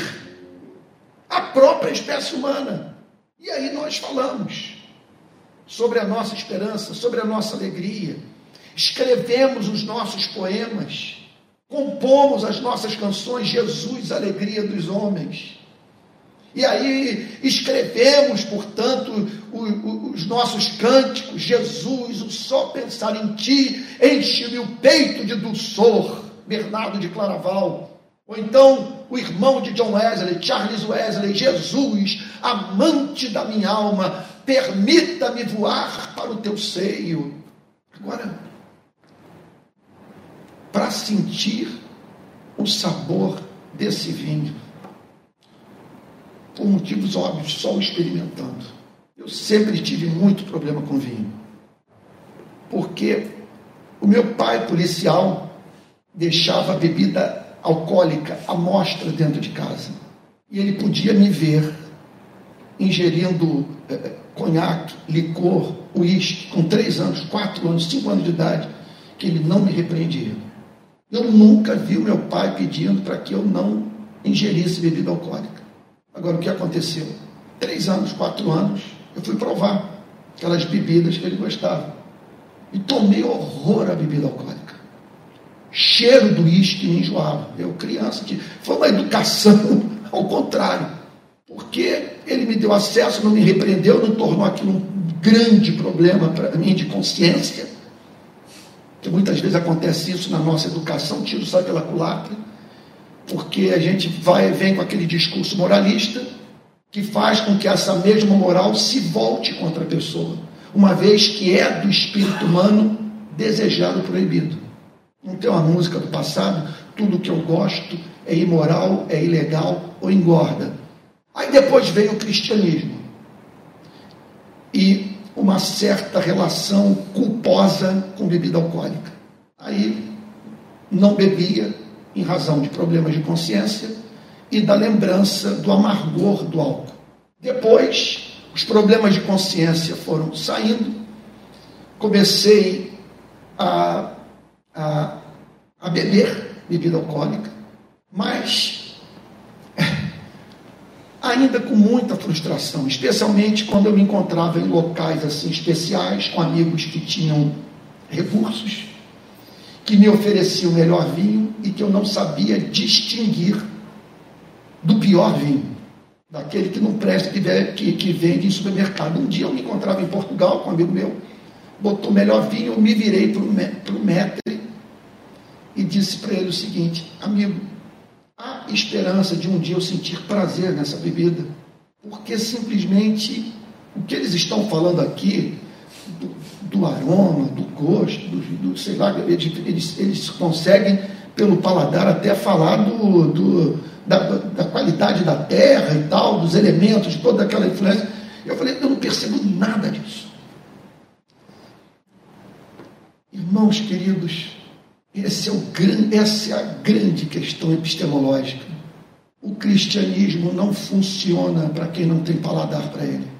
a própria espécie humana. E aí nós falamos sobre a nossa esperança, sobre a nossa alegria. Escrevemos os nossos poemas, compomos as nossas canções, Jesus, alegria dos homens. E aí escrevemos, portanto, os nossos cânticos, Jesus, o só pensar em ti enche-me o peito de dulçor, Bernardo de Claraval. Ou então o irmão de John Wesley, Charles Wesley, Jesus, amante da minha alma, permita-me voar para o teu seio. Agora, para sentir o sabor desse vinho, por motivos óbvios, só experimentando. Eu sempre tive muito problema com vinho. Porque o meu pai, policial, deixava bebida alcoólica à mostra dentro de casa. E ele podia me ver ingerindo eh, conhaque, licor, uísque, com três anos, quatro anos, cinco anos de idade, que ele não me repreendia. Eu nunca vi o meu pai pedindo para que eu não ingerisse bebida alcoólica. Agora, o que aconteceu? Três anos, quatro anos, eu fui provar aquelas bebidas que ele gostava. E tomei horror à bebida alcoólica. Cheiro do uísque me enjoava. Eu, criança, que foi uma educação ao contrário. Porque ele me deu acesso, não me repreendeu, não tornou aquilo um grande problema para mim de consciência. Que muitas vezes acontece isso na nossa educação, tiro só pela culatra porque a gente vai vem com aquele discurso moralista que faz com que essa mesma moral se volte contra a pessoa, uma vez que é do espírito humano desejado proibido. Tem uma música do passado, tudo que eu gosto é imoral, é ilegal ou engorda. Aí depois veio o cristianismo e uma certa relação culposa com bebida alcoólica. Aí não bebia, em razão de problemas de consciência e da lembrança do amargor do álcool. Depois, os problemas de consciência foram saindo, comecei a, a, a beber bebida alcoólica, mas ainda com muita frustração, especialmente quando eu me encontrava em locais assim especiais, com amigos que tinham recursos que me oferecia o melhor vinho e que eu não sabia distinguir do pior vinho, daquele que não presta, que, que vende em supermercado. Um dia eu me encontrava em Portugal com um amigo meu, botou o melhor vinho, eu me virei para o metre e disse para ele o seguinte: Amigo, há esperança de um dia eu sentir prazer nessa bebida, porque simplesmente o que eles estão falando aqui, do, aroma, do gosto, do, do sei lá, eles, eles, conseguem, pelo paladar, até falar do, do da, da, qualidade da terra e tal, dos elementos, toda aquela influência. Eu falei, eu não percebo nada disso. Irmãos queridos, esse é o, essa é a grande questão epistemológica. O cristianismo não funciona para quem não tem paladar para ele.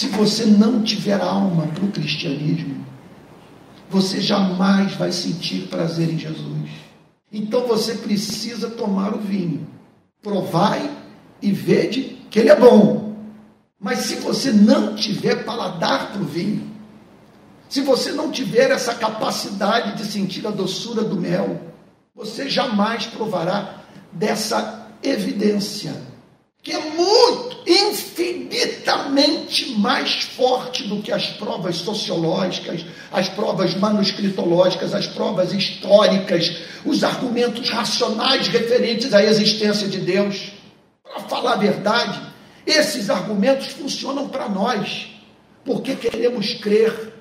Se você não tiver alma para o cristianismo, você jamais vai sentir prazer em Jesus. Então você precisa tomar o vinho. Provai e vede que ele é bom. Mas se você não tiver paladar para o vinho, se você não tiver essa capacidade de sentir a doçura do mel, você jamais provará dessa evidência, que é muito, infinitamente mais forte do que as provas sociológicas, as provas manuscritológicas, as provas históricas, os argumentos racionais referentes à existência de Deus. Para falar a verdade, esses argumentos funcionam para nós, porque queremos crer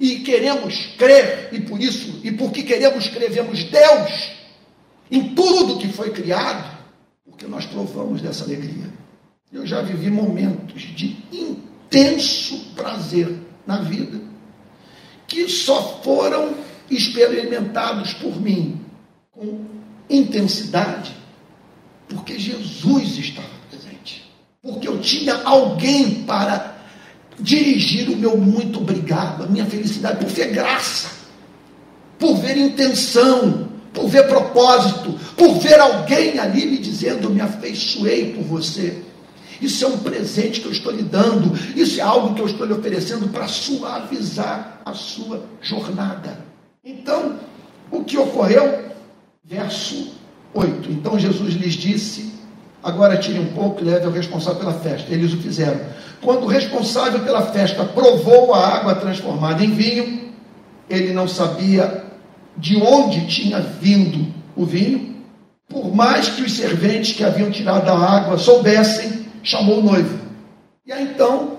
e queremos crer, e por isso, e porque queremos crer, vemos Deus em tudo que foi criado, porque nós provamos dessa alegria. Eu já vivi momentos de intenso prazer na vida, que só foram experimentados por mim com intensidade, porque Jesus estava presente, porque eu tinha alguém para dirigir o meu muito obrigado, a minha felicidade, por ver graça, por ver intenção, por ver propósito, por ver alguém ali me dizendo: me afeiçoei por você. Isso é um presente que eu estou lhe dando, isso é algo que eu estou lhe oferecendo para suavizar a sua jornada. Então, o que ocorreu? Verso 8. Então Jesus lhes disse: Agora tire um pouco e leve o responsável pela festa. Eles o fizeram. Quando o responsável pela festa provou a água transformada em vinho, ele não sabia de onde tinha vindo o vinho. Por mais que os serventes que haviam tirado a água soubessem, chamou o noivo. E aí então,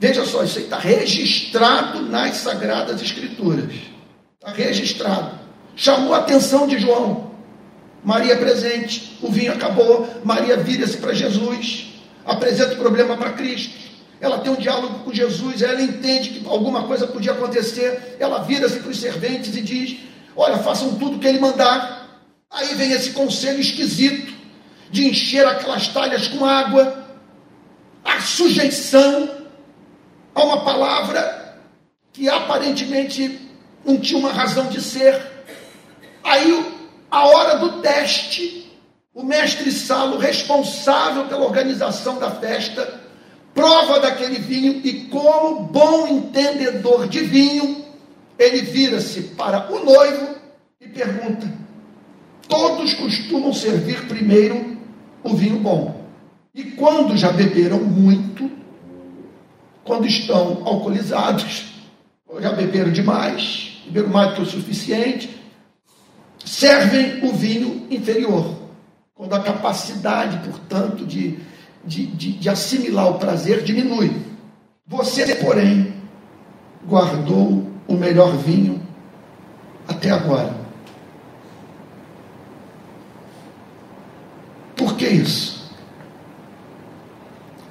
veja só, isso aí está registrado nas Sagradas Escrituras. Está registrado. Chamou a atenção de João. Maria presente, o vinho acabou, Maria vira-se para Jesus, apresenta o problema para Cristo. Ela tem um diálogo com Jesus, ela entende que alguma coisa podia acontecer, ela vira-se para os serventes e diz: Olha, façam tudo o que ele mandar. Aí vem esse conselho esquisito de encher aquelas talhas com água, a sujeição a uma palavra que aparentemente não tinha uma razão de ser. Aí a hora do teste, o mestre Salo, responsável pela organização da festa, prova daquele vinho e, como bom entendedor de vinho, ele vira-se para o noivo e pergunta: Todos costumam servir primeiro o vinho bom. E quando já beberam muito, quando estão alcoolizados, ou já beberam demais, beberam mais do que o suficiente, servem o vinho inferior, quando a capacidade, portanto, de, de, de, de assimilar o prazer diminui. Você, porém, guardou o melhor vinho até agora. Por que isso?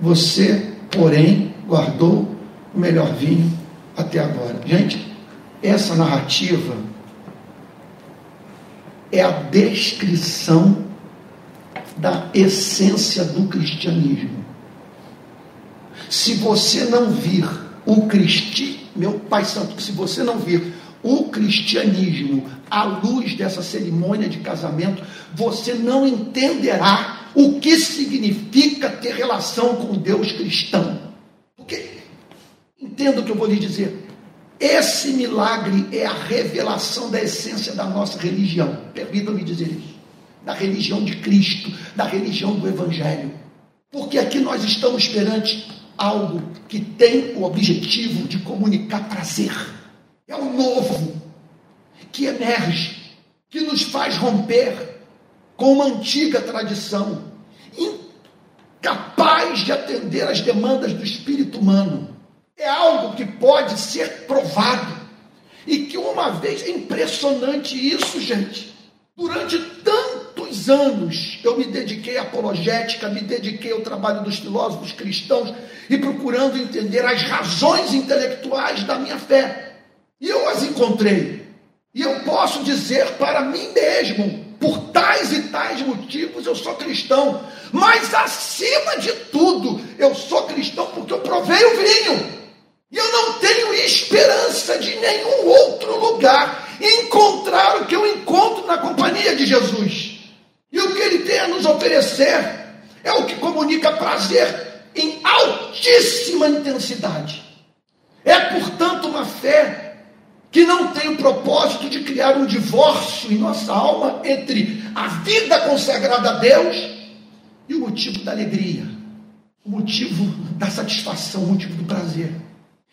Você, porém, guardou o melhor vinho até agora. Gente, essa narrativa é a descrição da essência do cristianismo. Se você não vir o cristi, meu Pai Santo, se você não vir o cristianismo à luz dessa cerimônia de casamento, você não entenderá o que significa ter relação com Deus cristão. Porque, entenda o que eu vou lhe dizer, esse milagre é a revelação da essência da nossa religião. Permitam-me dizer isso. Da religião de Cristo, da religião do Evangelho. Porque aqui nós estamos perante algo que tem o objetivo de comunicar prazer. É o novo que emerge, que nos faz romper com uma antiga tradição, incapaz de atender às demandas do espírito humano é algo que pode ser provado. E que uma vez, é impressionante isso, gente. Durante tantos anos eu me dediquei à apologética, me dediquei ao trabalho dos filósofos cristãos e procurando entender as razões intelectuais da minha fé. E eu as encontrei. E eu posso dizer para mim mesmo, tais e tais motivos eu sou cristão. Mas acima de tudo, eu sou cristão porque eu provei o vinho. E eu não tenho esperança de nenhum outro lugar encontrar o que eu encontro na companhia de Jesus. E o que ele tem a nos oferecer é o que comunica prazer em altíssima intensidade. É, portanto, uma fé que não tem o propósito de criar um divórcio em nossa alma entre a vida consagrada a Deus e o motivo da alegria, o motivo da satisfação, o motivo do prazer.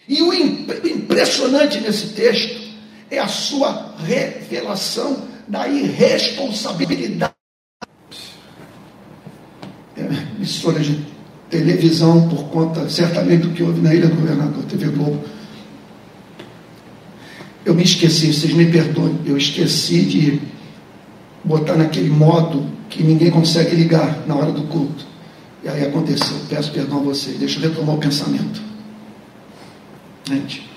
E o impressionante nesse texto é a sua revelação da irresponsabilidade. É, emissora de televisão, por conta certamente do que houve na Ilha do Governador, TV Globo. Eu me esqueci, vocês me perdoem, eu esqueci de botar naquele modo que ninguém consegue ligar na hora do culto. E aí aconteceu, peço perdão a vocês, deixa eu retomar o pensamento. Gente,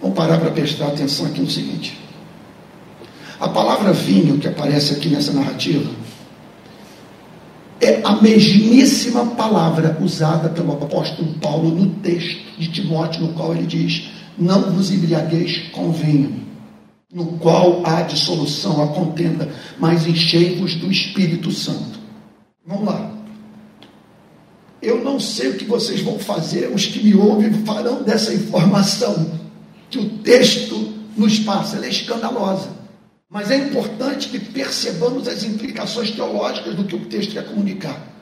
vamos parar para prestar atenção aqui no seguinte. A palavra vinho que aparece aqui nessa narrativa é a mesmíssima palavra usada pelo apóstolo Paulo no texto de Timóteo, no qual ele diz: Não vos embriagueis com vinho, no qual há dissolução, a contenda, mas enchei-vos do Espírito Santo. Vamos lá. Eu não sei o que vocês vão fazer, os que me ouvem farão dessa informação que o texto nos passa, ela é escandalosa. Mas é importante que percebamos as implicações teológicas do que o texto quer comunicar.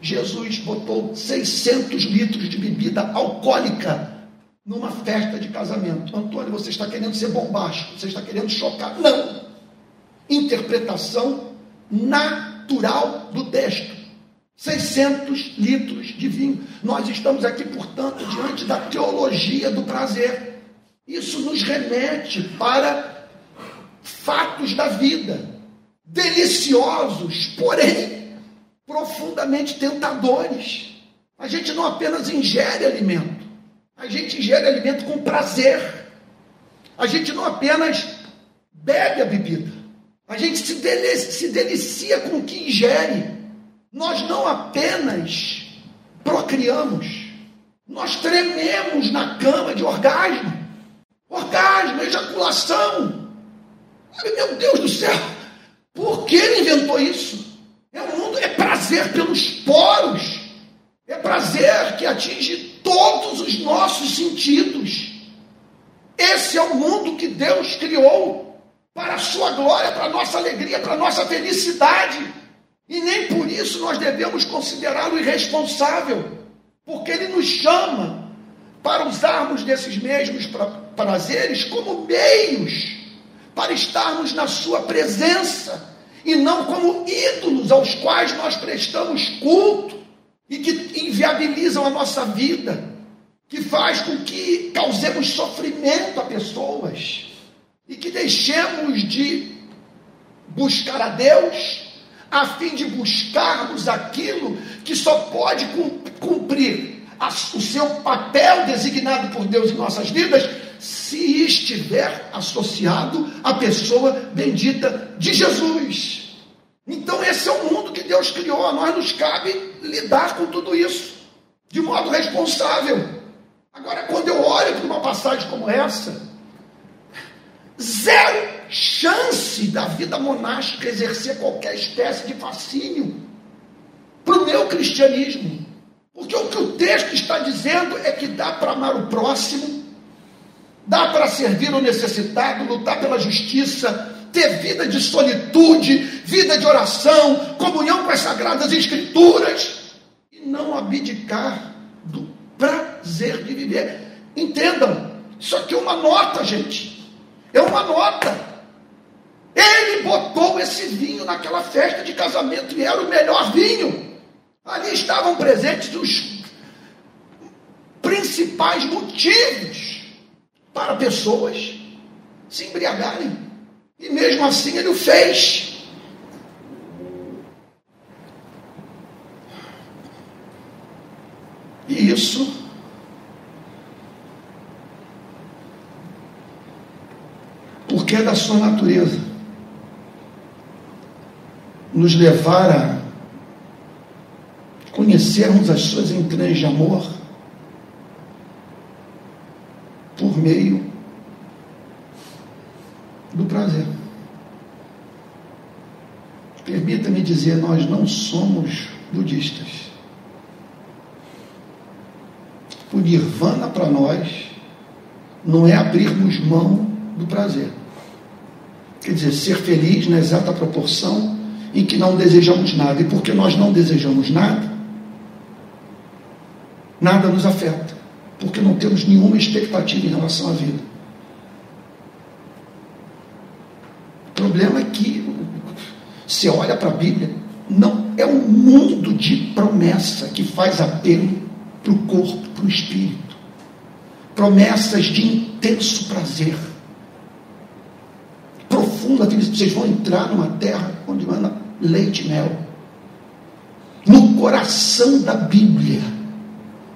Jesus botou 600 litros de bebida alcoólica numa festa de casamento. Antônio, você está querendo ser bombástico, você está querendo chocar. Não! Interpretação natural do texto. 600 litros de vinho. Nós estamos aqui, portanto, diante da teologia do prazer. Isso nos remete para fatos da vida, deliciosos, porém profundamente tentadores. A gente não apenas ingere alimento, a gente ingere alimento com prazer. A gente não apenas bebe a bebida, a gente se, delicia, se delicia com o que ingere. Nós não apenas procriamos, nós trememos na cama de orgasmo. Orgasmo, ejaculação. Meu Deus do céu, por que ele inventou isso? É um mundo, é prazer pelos poros, é prazer que atinge todos os nossos sentidos. Esse é o mundo que Deus criou para a sua glória, para a nossa alegria, para a nossa felicidade. E nem por isso nós devemos considerá-lo irresponsável, porque ele nos chama para usarmos desses mesmos prazeres como meios para estarmos na sua presença e não como ídolos aos quais nós prestamos culto e que inviabilizam a nossa vida, que faz com que causemos sofrimento a pessoas e que deixemos de buscar a Deus a fim de buscarmos aquilo que só pode cumprir o seu papel designado por Deus em nossas vidas, se estiver associado à pessoa bendita de Jesus. Então, esse é o mundo que Deus criou, a nós nos cabe lidar com tudo isso de modo responsável. Agora, quando eu olho para uma passagem como essa, zero chance da vida monástica exercer qualquer espécie de fascínio para o meu cristianismo. Porque o que o texto está dizendo é que dá para amar o próximo dá para servir o necessitado, lutar pela justiça, ter vida de solitude, vida de oração, comunhão com as sagradas escrituras e não abdicar do prazer de viver. Entendam, isso aqui é uma nota, gente. É uma nota. Ele botou esse vinho naquela festa de casamento e era o melhor vinho. Ali estavam presentes os principais motivos para pessoas se embriagarem. E mesmo assim ele o fez. E isso porque é da sua natureza nos levar a conhecermos as suas entranhas de amor por meio do prazer. Permita-me dizer, nós não somos budistas. O nirvana para nós não é abrirmos mão do prazer. Quer dizer, ser feliz na exata proporção em que não desejamos nada. E porque nós não desejamos nada, nada nos afeta. Porque não temos nenhuma expectativa em relação à vida. O problema é que você olha para a Bíblia, não é um mundo de promessa que faz apelo para o corpo, para o espírito. Promessas de intenso prazer. Profunda, vocês vão entrar numa terra onde manda leite e mel. No coração da Bíblia,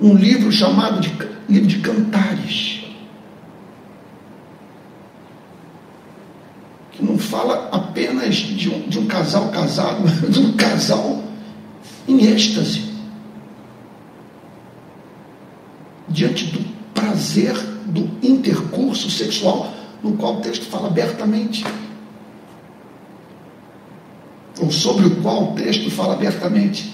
um livro chamado de livro de cantares. Que não fala apenas de um, de um casal casado, de um casal em êxtase. Diante do prazer do intercurso sexual, no qual o texto fala abertamente ou sobre o qual o texto fala abertamente.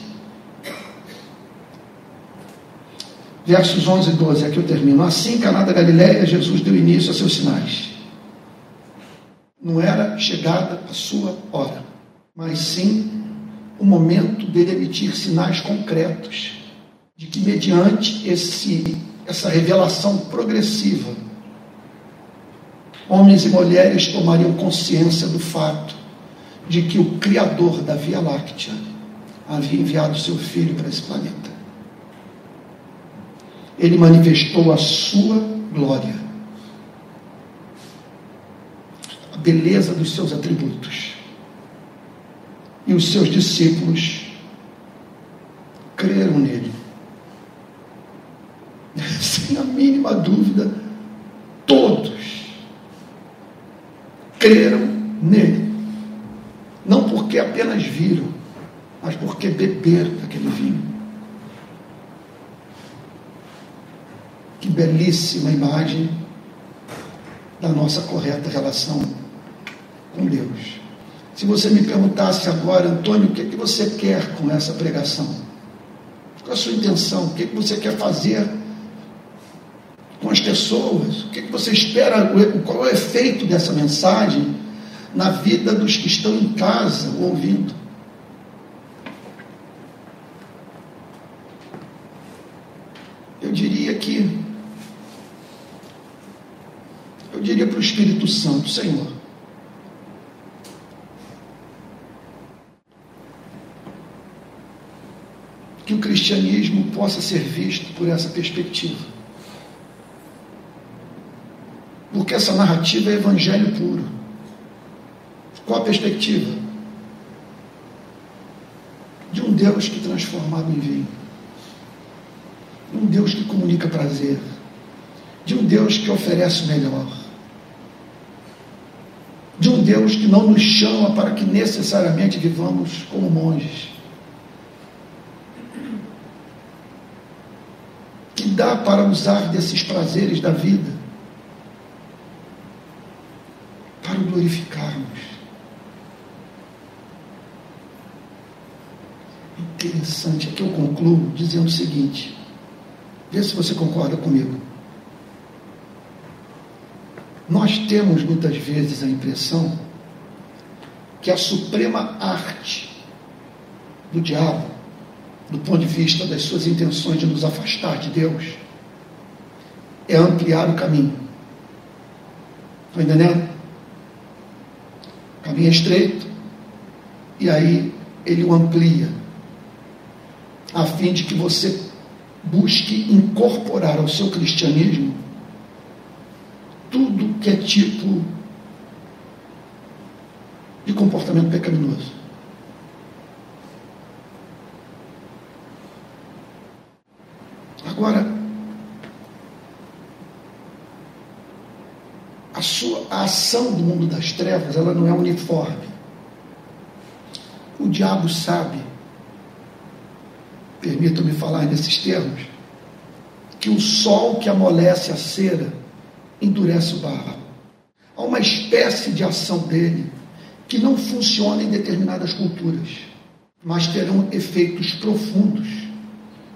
Versos 11 e 12, aqui eu termino. Assim, Caná da Galileia, Jesus deu início a seus sinais. Não era chegada a sua hora, mas sim o momento dele emitir sinais concretos de que mediante esse, essa revelação progressiva, homens e mulheres tomariam consciência do fato de que o Criador da Via Láctea havia enviado seu filho para esse planeta. Ele manifestou a sua glória, a beleza dos seus atributos. E os seus discípulos creram nele. Sem a mínima dúvida, todos creram nele. Não porque apenas viram, mas porque beberam daquele vinho. Que belíssima imagem da nossa correta relação com Deus. Se você me perguntasse agora, Antônio, o que, é que você quer com essa pregação? Qual a sua intenção? O que, é que você quer fazer com as pessoas? O que, é que você espera? Qual é o efeito dessa mensagem? na vida dos que estão em casa ouvindo. Eu diria que, eu diria para o Espírito Santo, Senhor, que o cristianismo possa ser visto por essa perspectiva. Porque essa narrativa é evangelho puro. Qual a perspectiva? De um Deus que transformado em vinho. De um Deus que comunica prazer. De um Deus que oferece o melhor. De um Deus que não nos chama para que necessariamente vivamos como monges. Que dá para usar desses prazeres da vida para o glorificarmos. interessante. Aqui eu concluo dizendo o seguinte: vê se você concorda comigo. Nós temos muitas vezes a impressão que a suprema arte do diabo, do ponto de vista das suas intenções de nos afastar de Deus, é ampliar o caminho. Estão entendendo? O caminho é estreito, e aí ele o amplia, a fim de que você busque incorporar ao seu cristianismo tudo que é tipo de comportamento pecaminoso. Agora, a sua a ação do mundo das trevas, ela não é uniforme. O diabo sabe, permitam-me falar nesses termos, que o sol que amolece a cera endurece o barro. Há uma espécie de ação dele que não funciona em determinadas culturas, mas terão efeitos profundos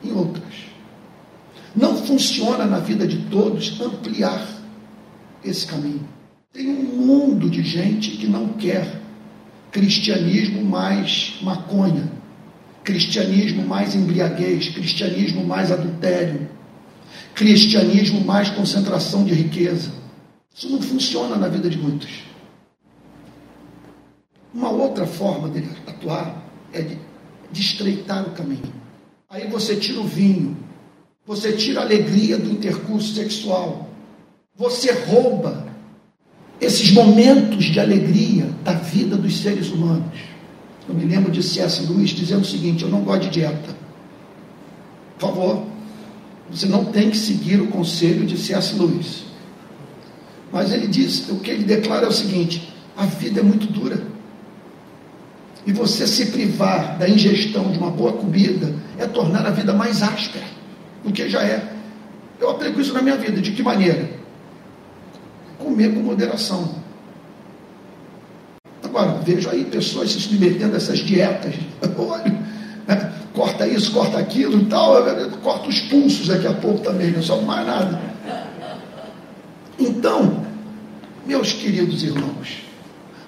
em outras. Não funciona na vida de todos ampliar esse caminho. Tem um mundo de gente que não quer cristianismo mais maconha, cristianismo mais embriaguez, cristianismo mais adultério, cristianismo mais concentração de riqueza. Isso não funciona na vida de muitos. Uma outra forma dele atuar é de, de estreitar o caminho. Aí você tira o vinho, você tira a alegria do intercurso sexual, você rouba esses momentos de alegria da vida dos seres humanos. Eu me lembro de C.S. Lewis dizendo o seguinte: Eu não gosto de dieta. Por favor, você não tem que seguir o conselho de C.S. Lewis. Mas ele diz: o que ele declara é o seguinte: a vida é muito dura. E você se privar da ingestão de uma boa comida é tornar a vida mais áspera do que já é. Eu aplico isso na minha vida. De que maneira? Comer com moderação. Agora, vejo aí pessoas se submetendo a essas dietas. Olha, né? corta isso, corta aquilo e tal, corta os pulsos daqui a pouco também, não sobe mais nada. Então, meus queridos irmãos,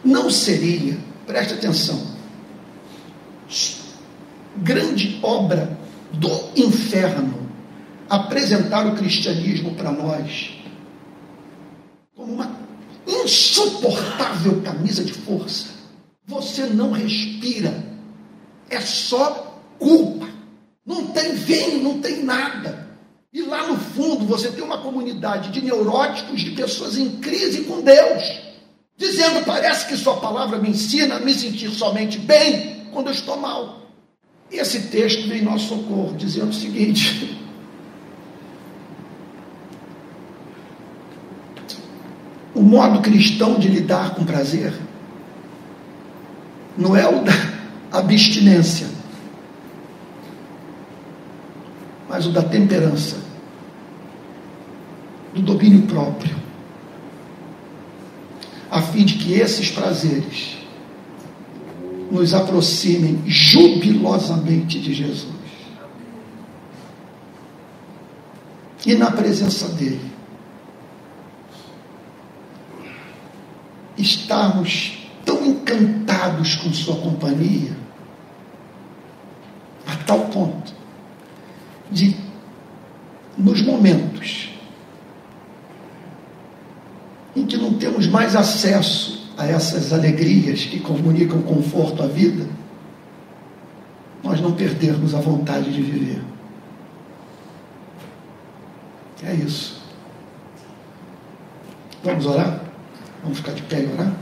não seria, preste atenção, grande obra do inferno apresentar o cristianismo para nós como uma insuportável camisa de força. Você não respira, é só culpa. Não tem vinho, não tem nada. E lá no fundo você tem uma comunidade de neuróticos, de pessoas em crise com Deus, dizendo: parece que Sua palavra me ensina a me sentir somente bem quando eu estou mal. E esse texto vem em nosso socorro, dizendo o seguinte: modo cristão de lidar com prazer não é o da abstinência, mas o da temperança, do domínio próprio, a fim de que esses prazeres nos aproximem jubilosamente de Jesus. E na presença dele, estarmos tão encantados com Sua companhia, a tal ponto de, nos momentos em que não temos mais acesso a essas alegrias que comunicam conforto à vida, nós não perdermos a vontade de viver. É isso. Vamos orar? Vamos ficar de pé e orar?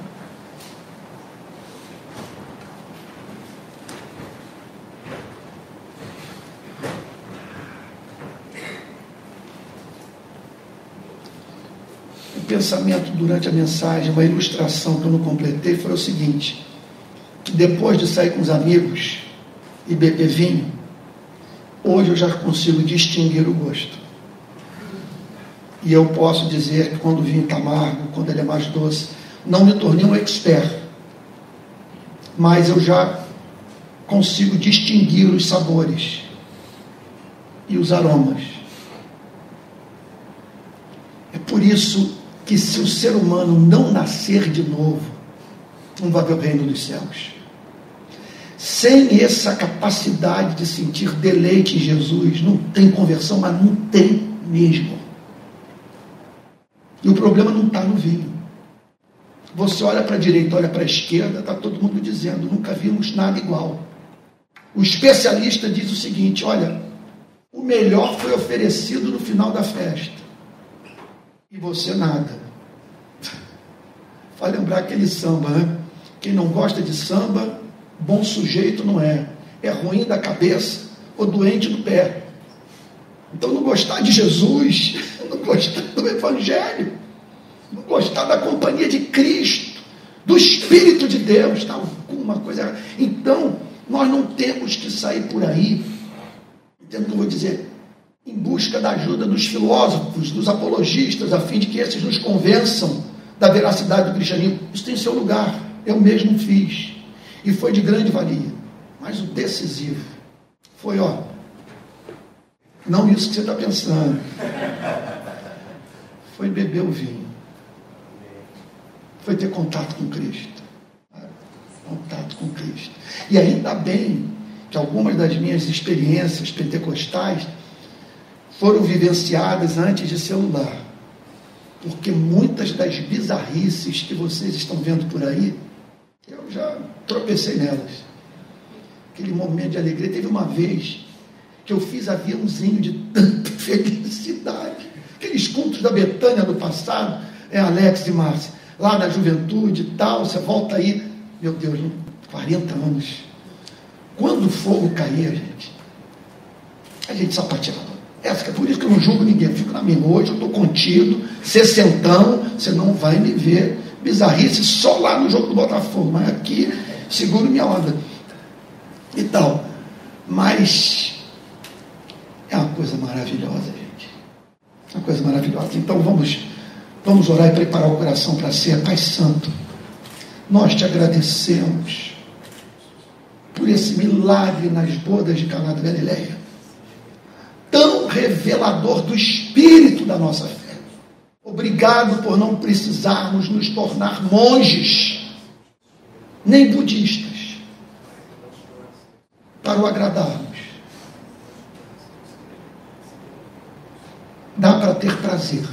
pensamento durante a mensagem, uma ilustração que eu não completei, foi o seguinte: depois de sair com os amigos e beber vinho, hoje eu já consigo distinguir o gosto. E eu posso dizer que quando o vinho está amargo, quando ele é mais doce, não me tornei um expert, mas eu já consigo distinguir os sabores e os aromas. É por isso que se o ser humano não nascer de novo, não vai ver o reino dos céus. Sem essa capacidade de sentir deleite em Jesus, não tem conversão, mas não tem mesmo. E o problema não está no vinho. Você olha para a direita, olha para a esquerda, está todo mundo dizendo: nunca vimos nada igual. O especialista diz o seguinte: olha, o melhor foi oferecido no final da festa. E você nada. Vai lembrar aquele samba, né? Quem não gosta de samba, bom sujeito não é. É ruim da cabeça ou doente do pé. Então não gostar de Jesus, não gostar do Evangelho, gostar da companhia de Cristo, do Espírito de Deus, está alguma coisa. Então, nós não temos que sair por aí, entendo o que eu vou dizer, em busca da ajuda dos filósofos, dos apologistas, a fim de que esses nos convençam da veracidade do cristianismo. Isso tem seu lugar, eu mesmo fiz, e foi de grande valia. Mas o decisivo foi, ó, não isso que você está pensando, foi beber o vinho, foi ter contato com Cristo. Contato com Cristo. E ainda bem que algumas das minhas experiências pentecostais foram vivenciadas antes de celular. Porque muitas das bizarrices que vocês estão vendo por aí, eu já tropecei nelas. Aquele momento de alegria. Teve uma vez que eu fiz aviãozinho de tanta felicidade. Aqueles cultos da Betânia do passado, é Alex e Márcia, lá na juventude e tal, você volta aí, meu Deus, 40 anos. Quando o fogo cair, gente, a gente sapateava. Essa, é por isso que eu não julgo ninguém, eu fico na minha. Hoje eu estou contido, sessentão, você não vai me ver bizarrice só lá no jogo do Botafogo, mas aqui seguro minha onda e tal. Mas é uma coisa maravilhosa, gente. É uma coisa maravilhosa. Então vamos, vamos orar e preparar o coração para ser Pai Santo. Nós te agradecemos por esse milagre nas bodas de Caná da Galileia tão revelador do espírito da nossa fé. Obrigado por não precisarmos nos tornar monges, nem budistas, para o agradarmos. Dá para ter prazer,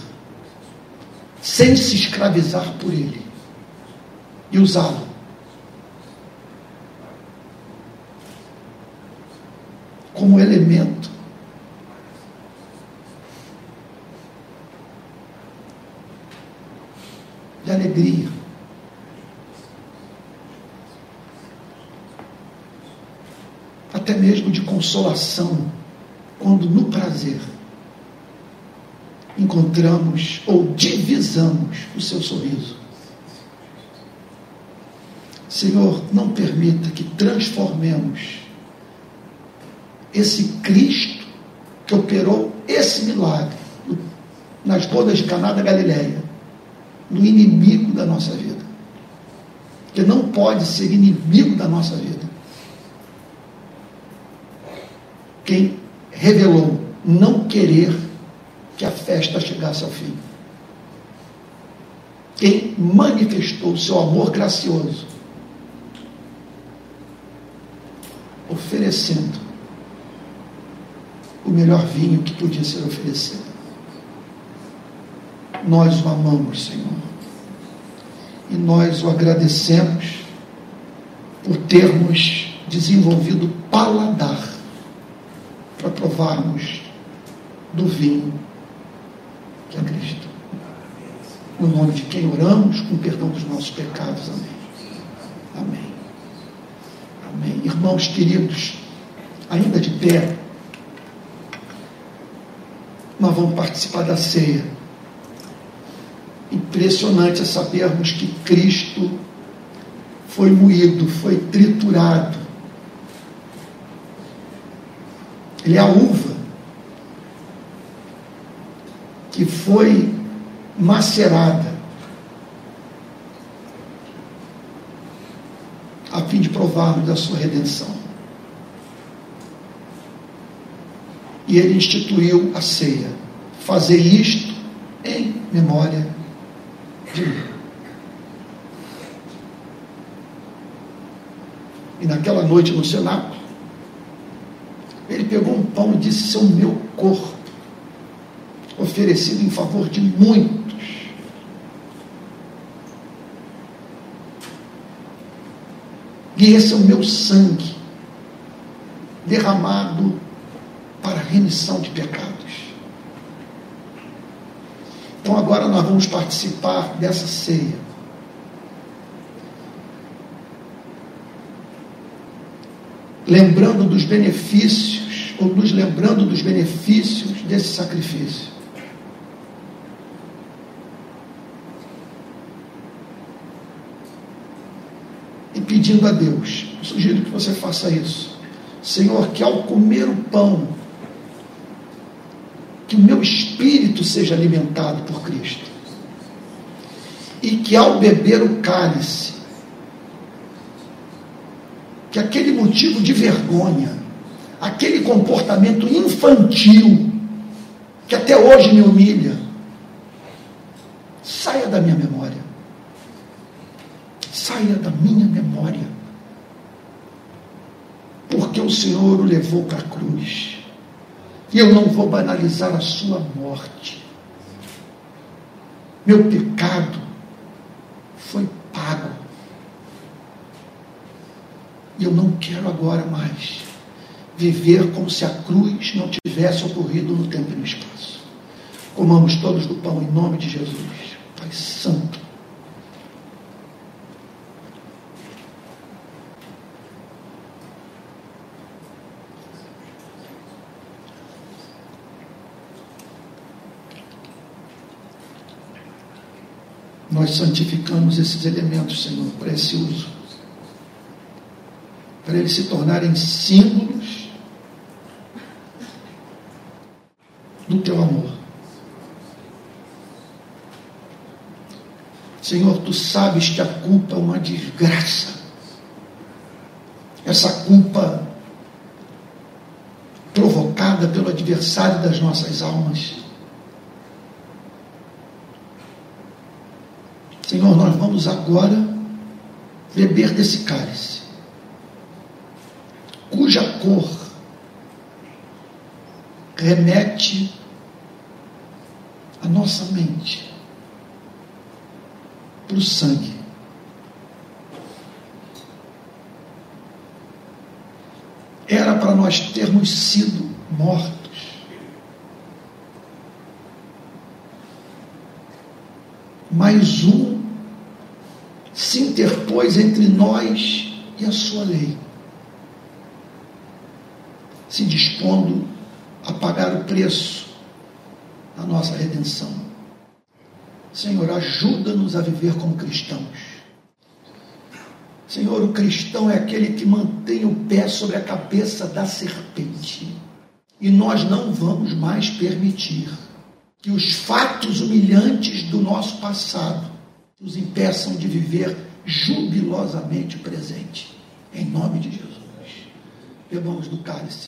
sem se escravizar por ele e usá-lo. Como elemento de alegria. Até mesmo de consolação, quando no prazer encontramos ou divisamos o seu sorriso. Senhor, não permita que transformemos esse Cristo que operou esse milagre nas bodas de Caná da Galileia no inimigo da nossa vida. Que não pode ser inimigo da nossa vida. Quem revelou não querer que a festa chegasse ao fim. Quem manifestou seu amor gracioso, oferecendo o melhor vinho que podia ser oferecido. Nós o amamos, Senhor. E nós o agradecemos por termos desenvolvido paladar para provarmos do vinho que é Cristo. No nome de quem oramos, com perdão dos nossos pecados. Amém. Amém. Amém. Irmãos queridos, ainda de pé, nós vamos participar da ceia. Impressionante é sabermos que Cristo foi moído, foi triturado. Ele é a uva que foi macerada a fim de provarmos da sua redenção. E ele instituiu a ceia. Fazer isto em memória de mim. E naquela noite no cenáculo, ele pegou um pão e disse: Seu meu corpo, oferecido em favor de muitos. E esse é o meu sangue, derramado para remissão de pecados. Então agora nós vamos participar dessa ceia. Lembrando dos benefícios, ou nos lembrando dos benefícios desse sacrifício. Pedindo a Deus, sugiro que você faça isso. Senhor, que ao comer o pão, que o meu espírito seja alimentado por Cristo. E que ao beber o cálice, que aquele motivo de vergonha, aquele comportamento infantil, que até hoje me humilha, saia da minha memória. Saia da minha memória. Porque o Senhor o levou para a cruz e eu não vou banalizar a sua morte. Meu pecado foi pago. E eu não quero agora mais viver como se a cruz não tivesse ocorrido no tempo e no espaço. Comamos todos do pão em nome de Jesus. Pai Santo. Nós santificamos esses elementos, Senhor, para esse uso. Para eles se tornarem símbolos do teu amor. Senhor, tu sabes que a culpa é uma desgraça. Essa culpa provocada pelo adversário das nossas almas Senhor, nós vamos agora beber desse cálice, cuja cor remete a nossa mente para o sangue. Era para nós termos sido mortos. Mais um interpôs entre nós e a sua lei, se dispondo a pagar o preço da nossa redenção. Senhor, ajuda-nos a viver como cristãos. Senhor, o cristão é aquele que mantém o pé sobre a cabeça da serpente. E nós não vamos mais permitir que os fatos humilhantes do nosso passado nos impeçam de viver jubilosamente presente. Em nome de Jesus. Bebamos do cálice.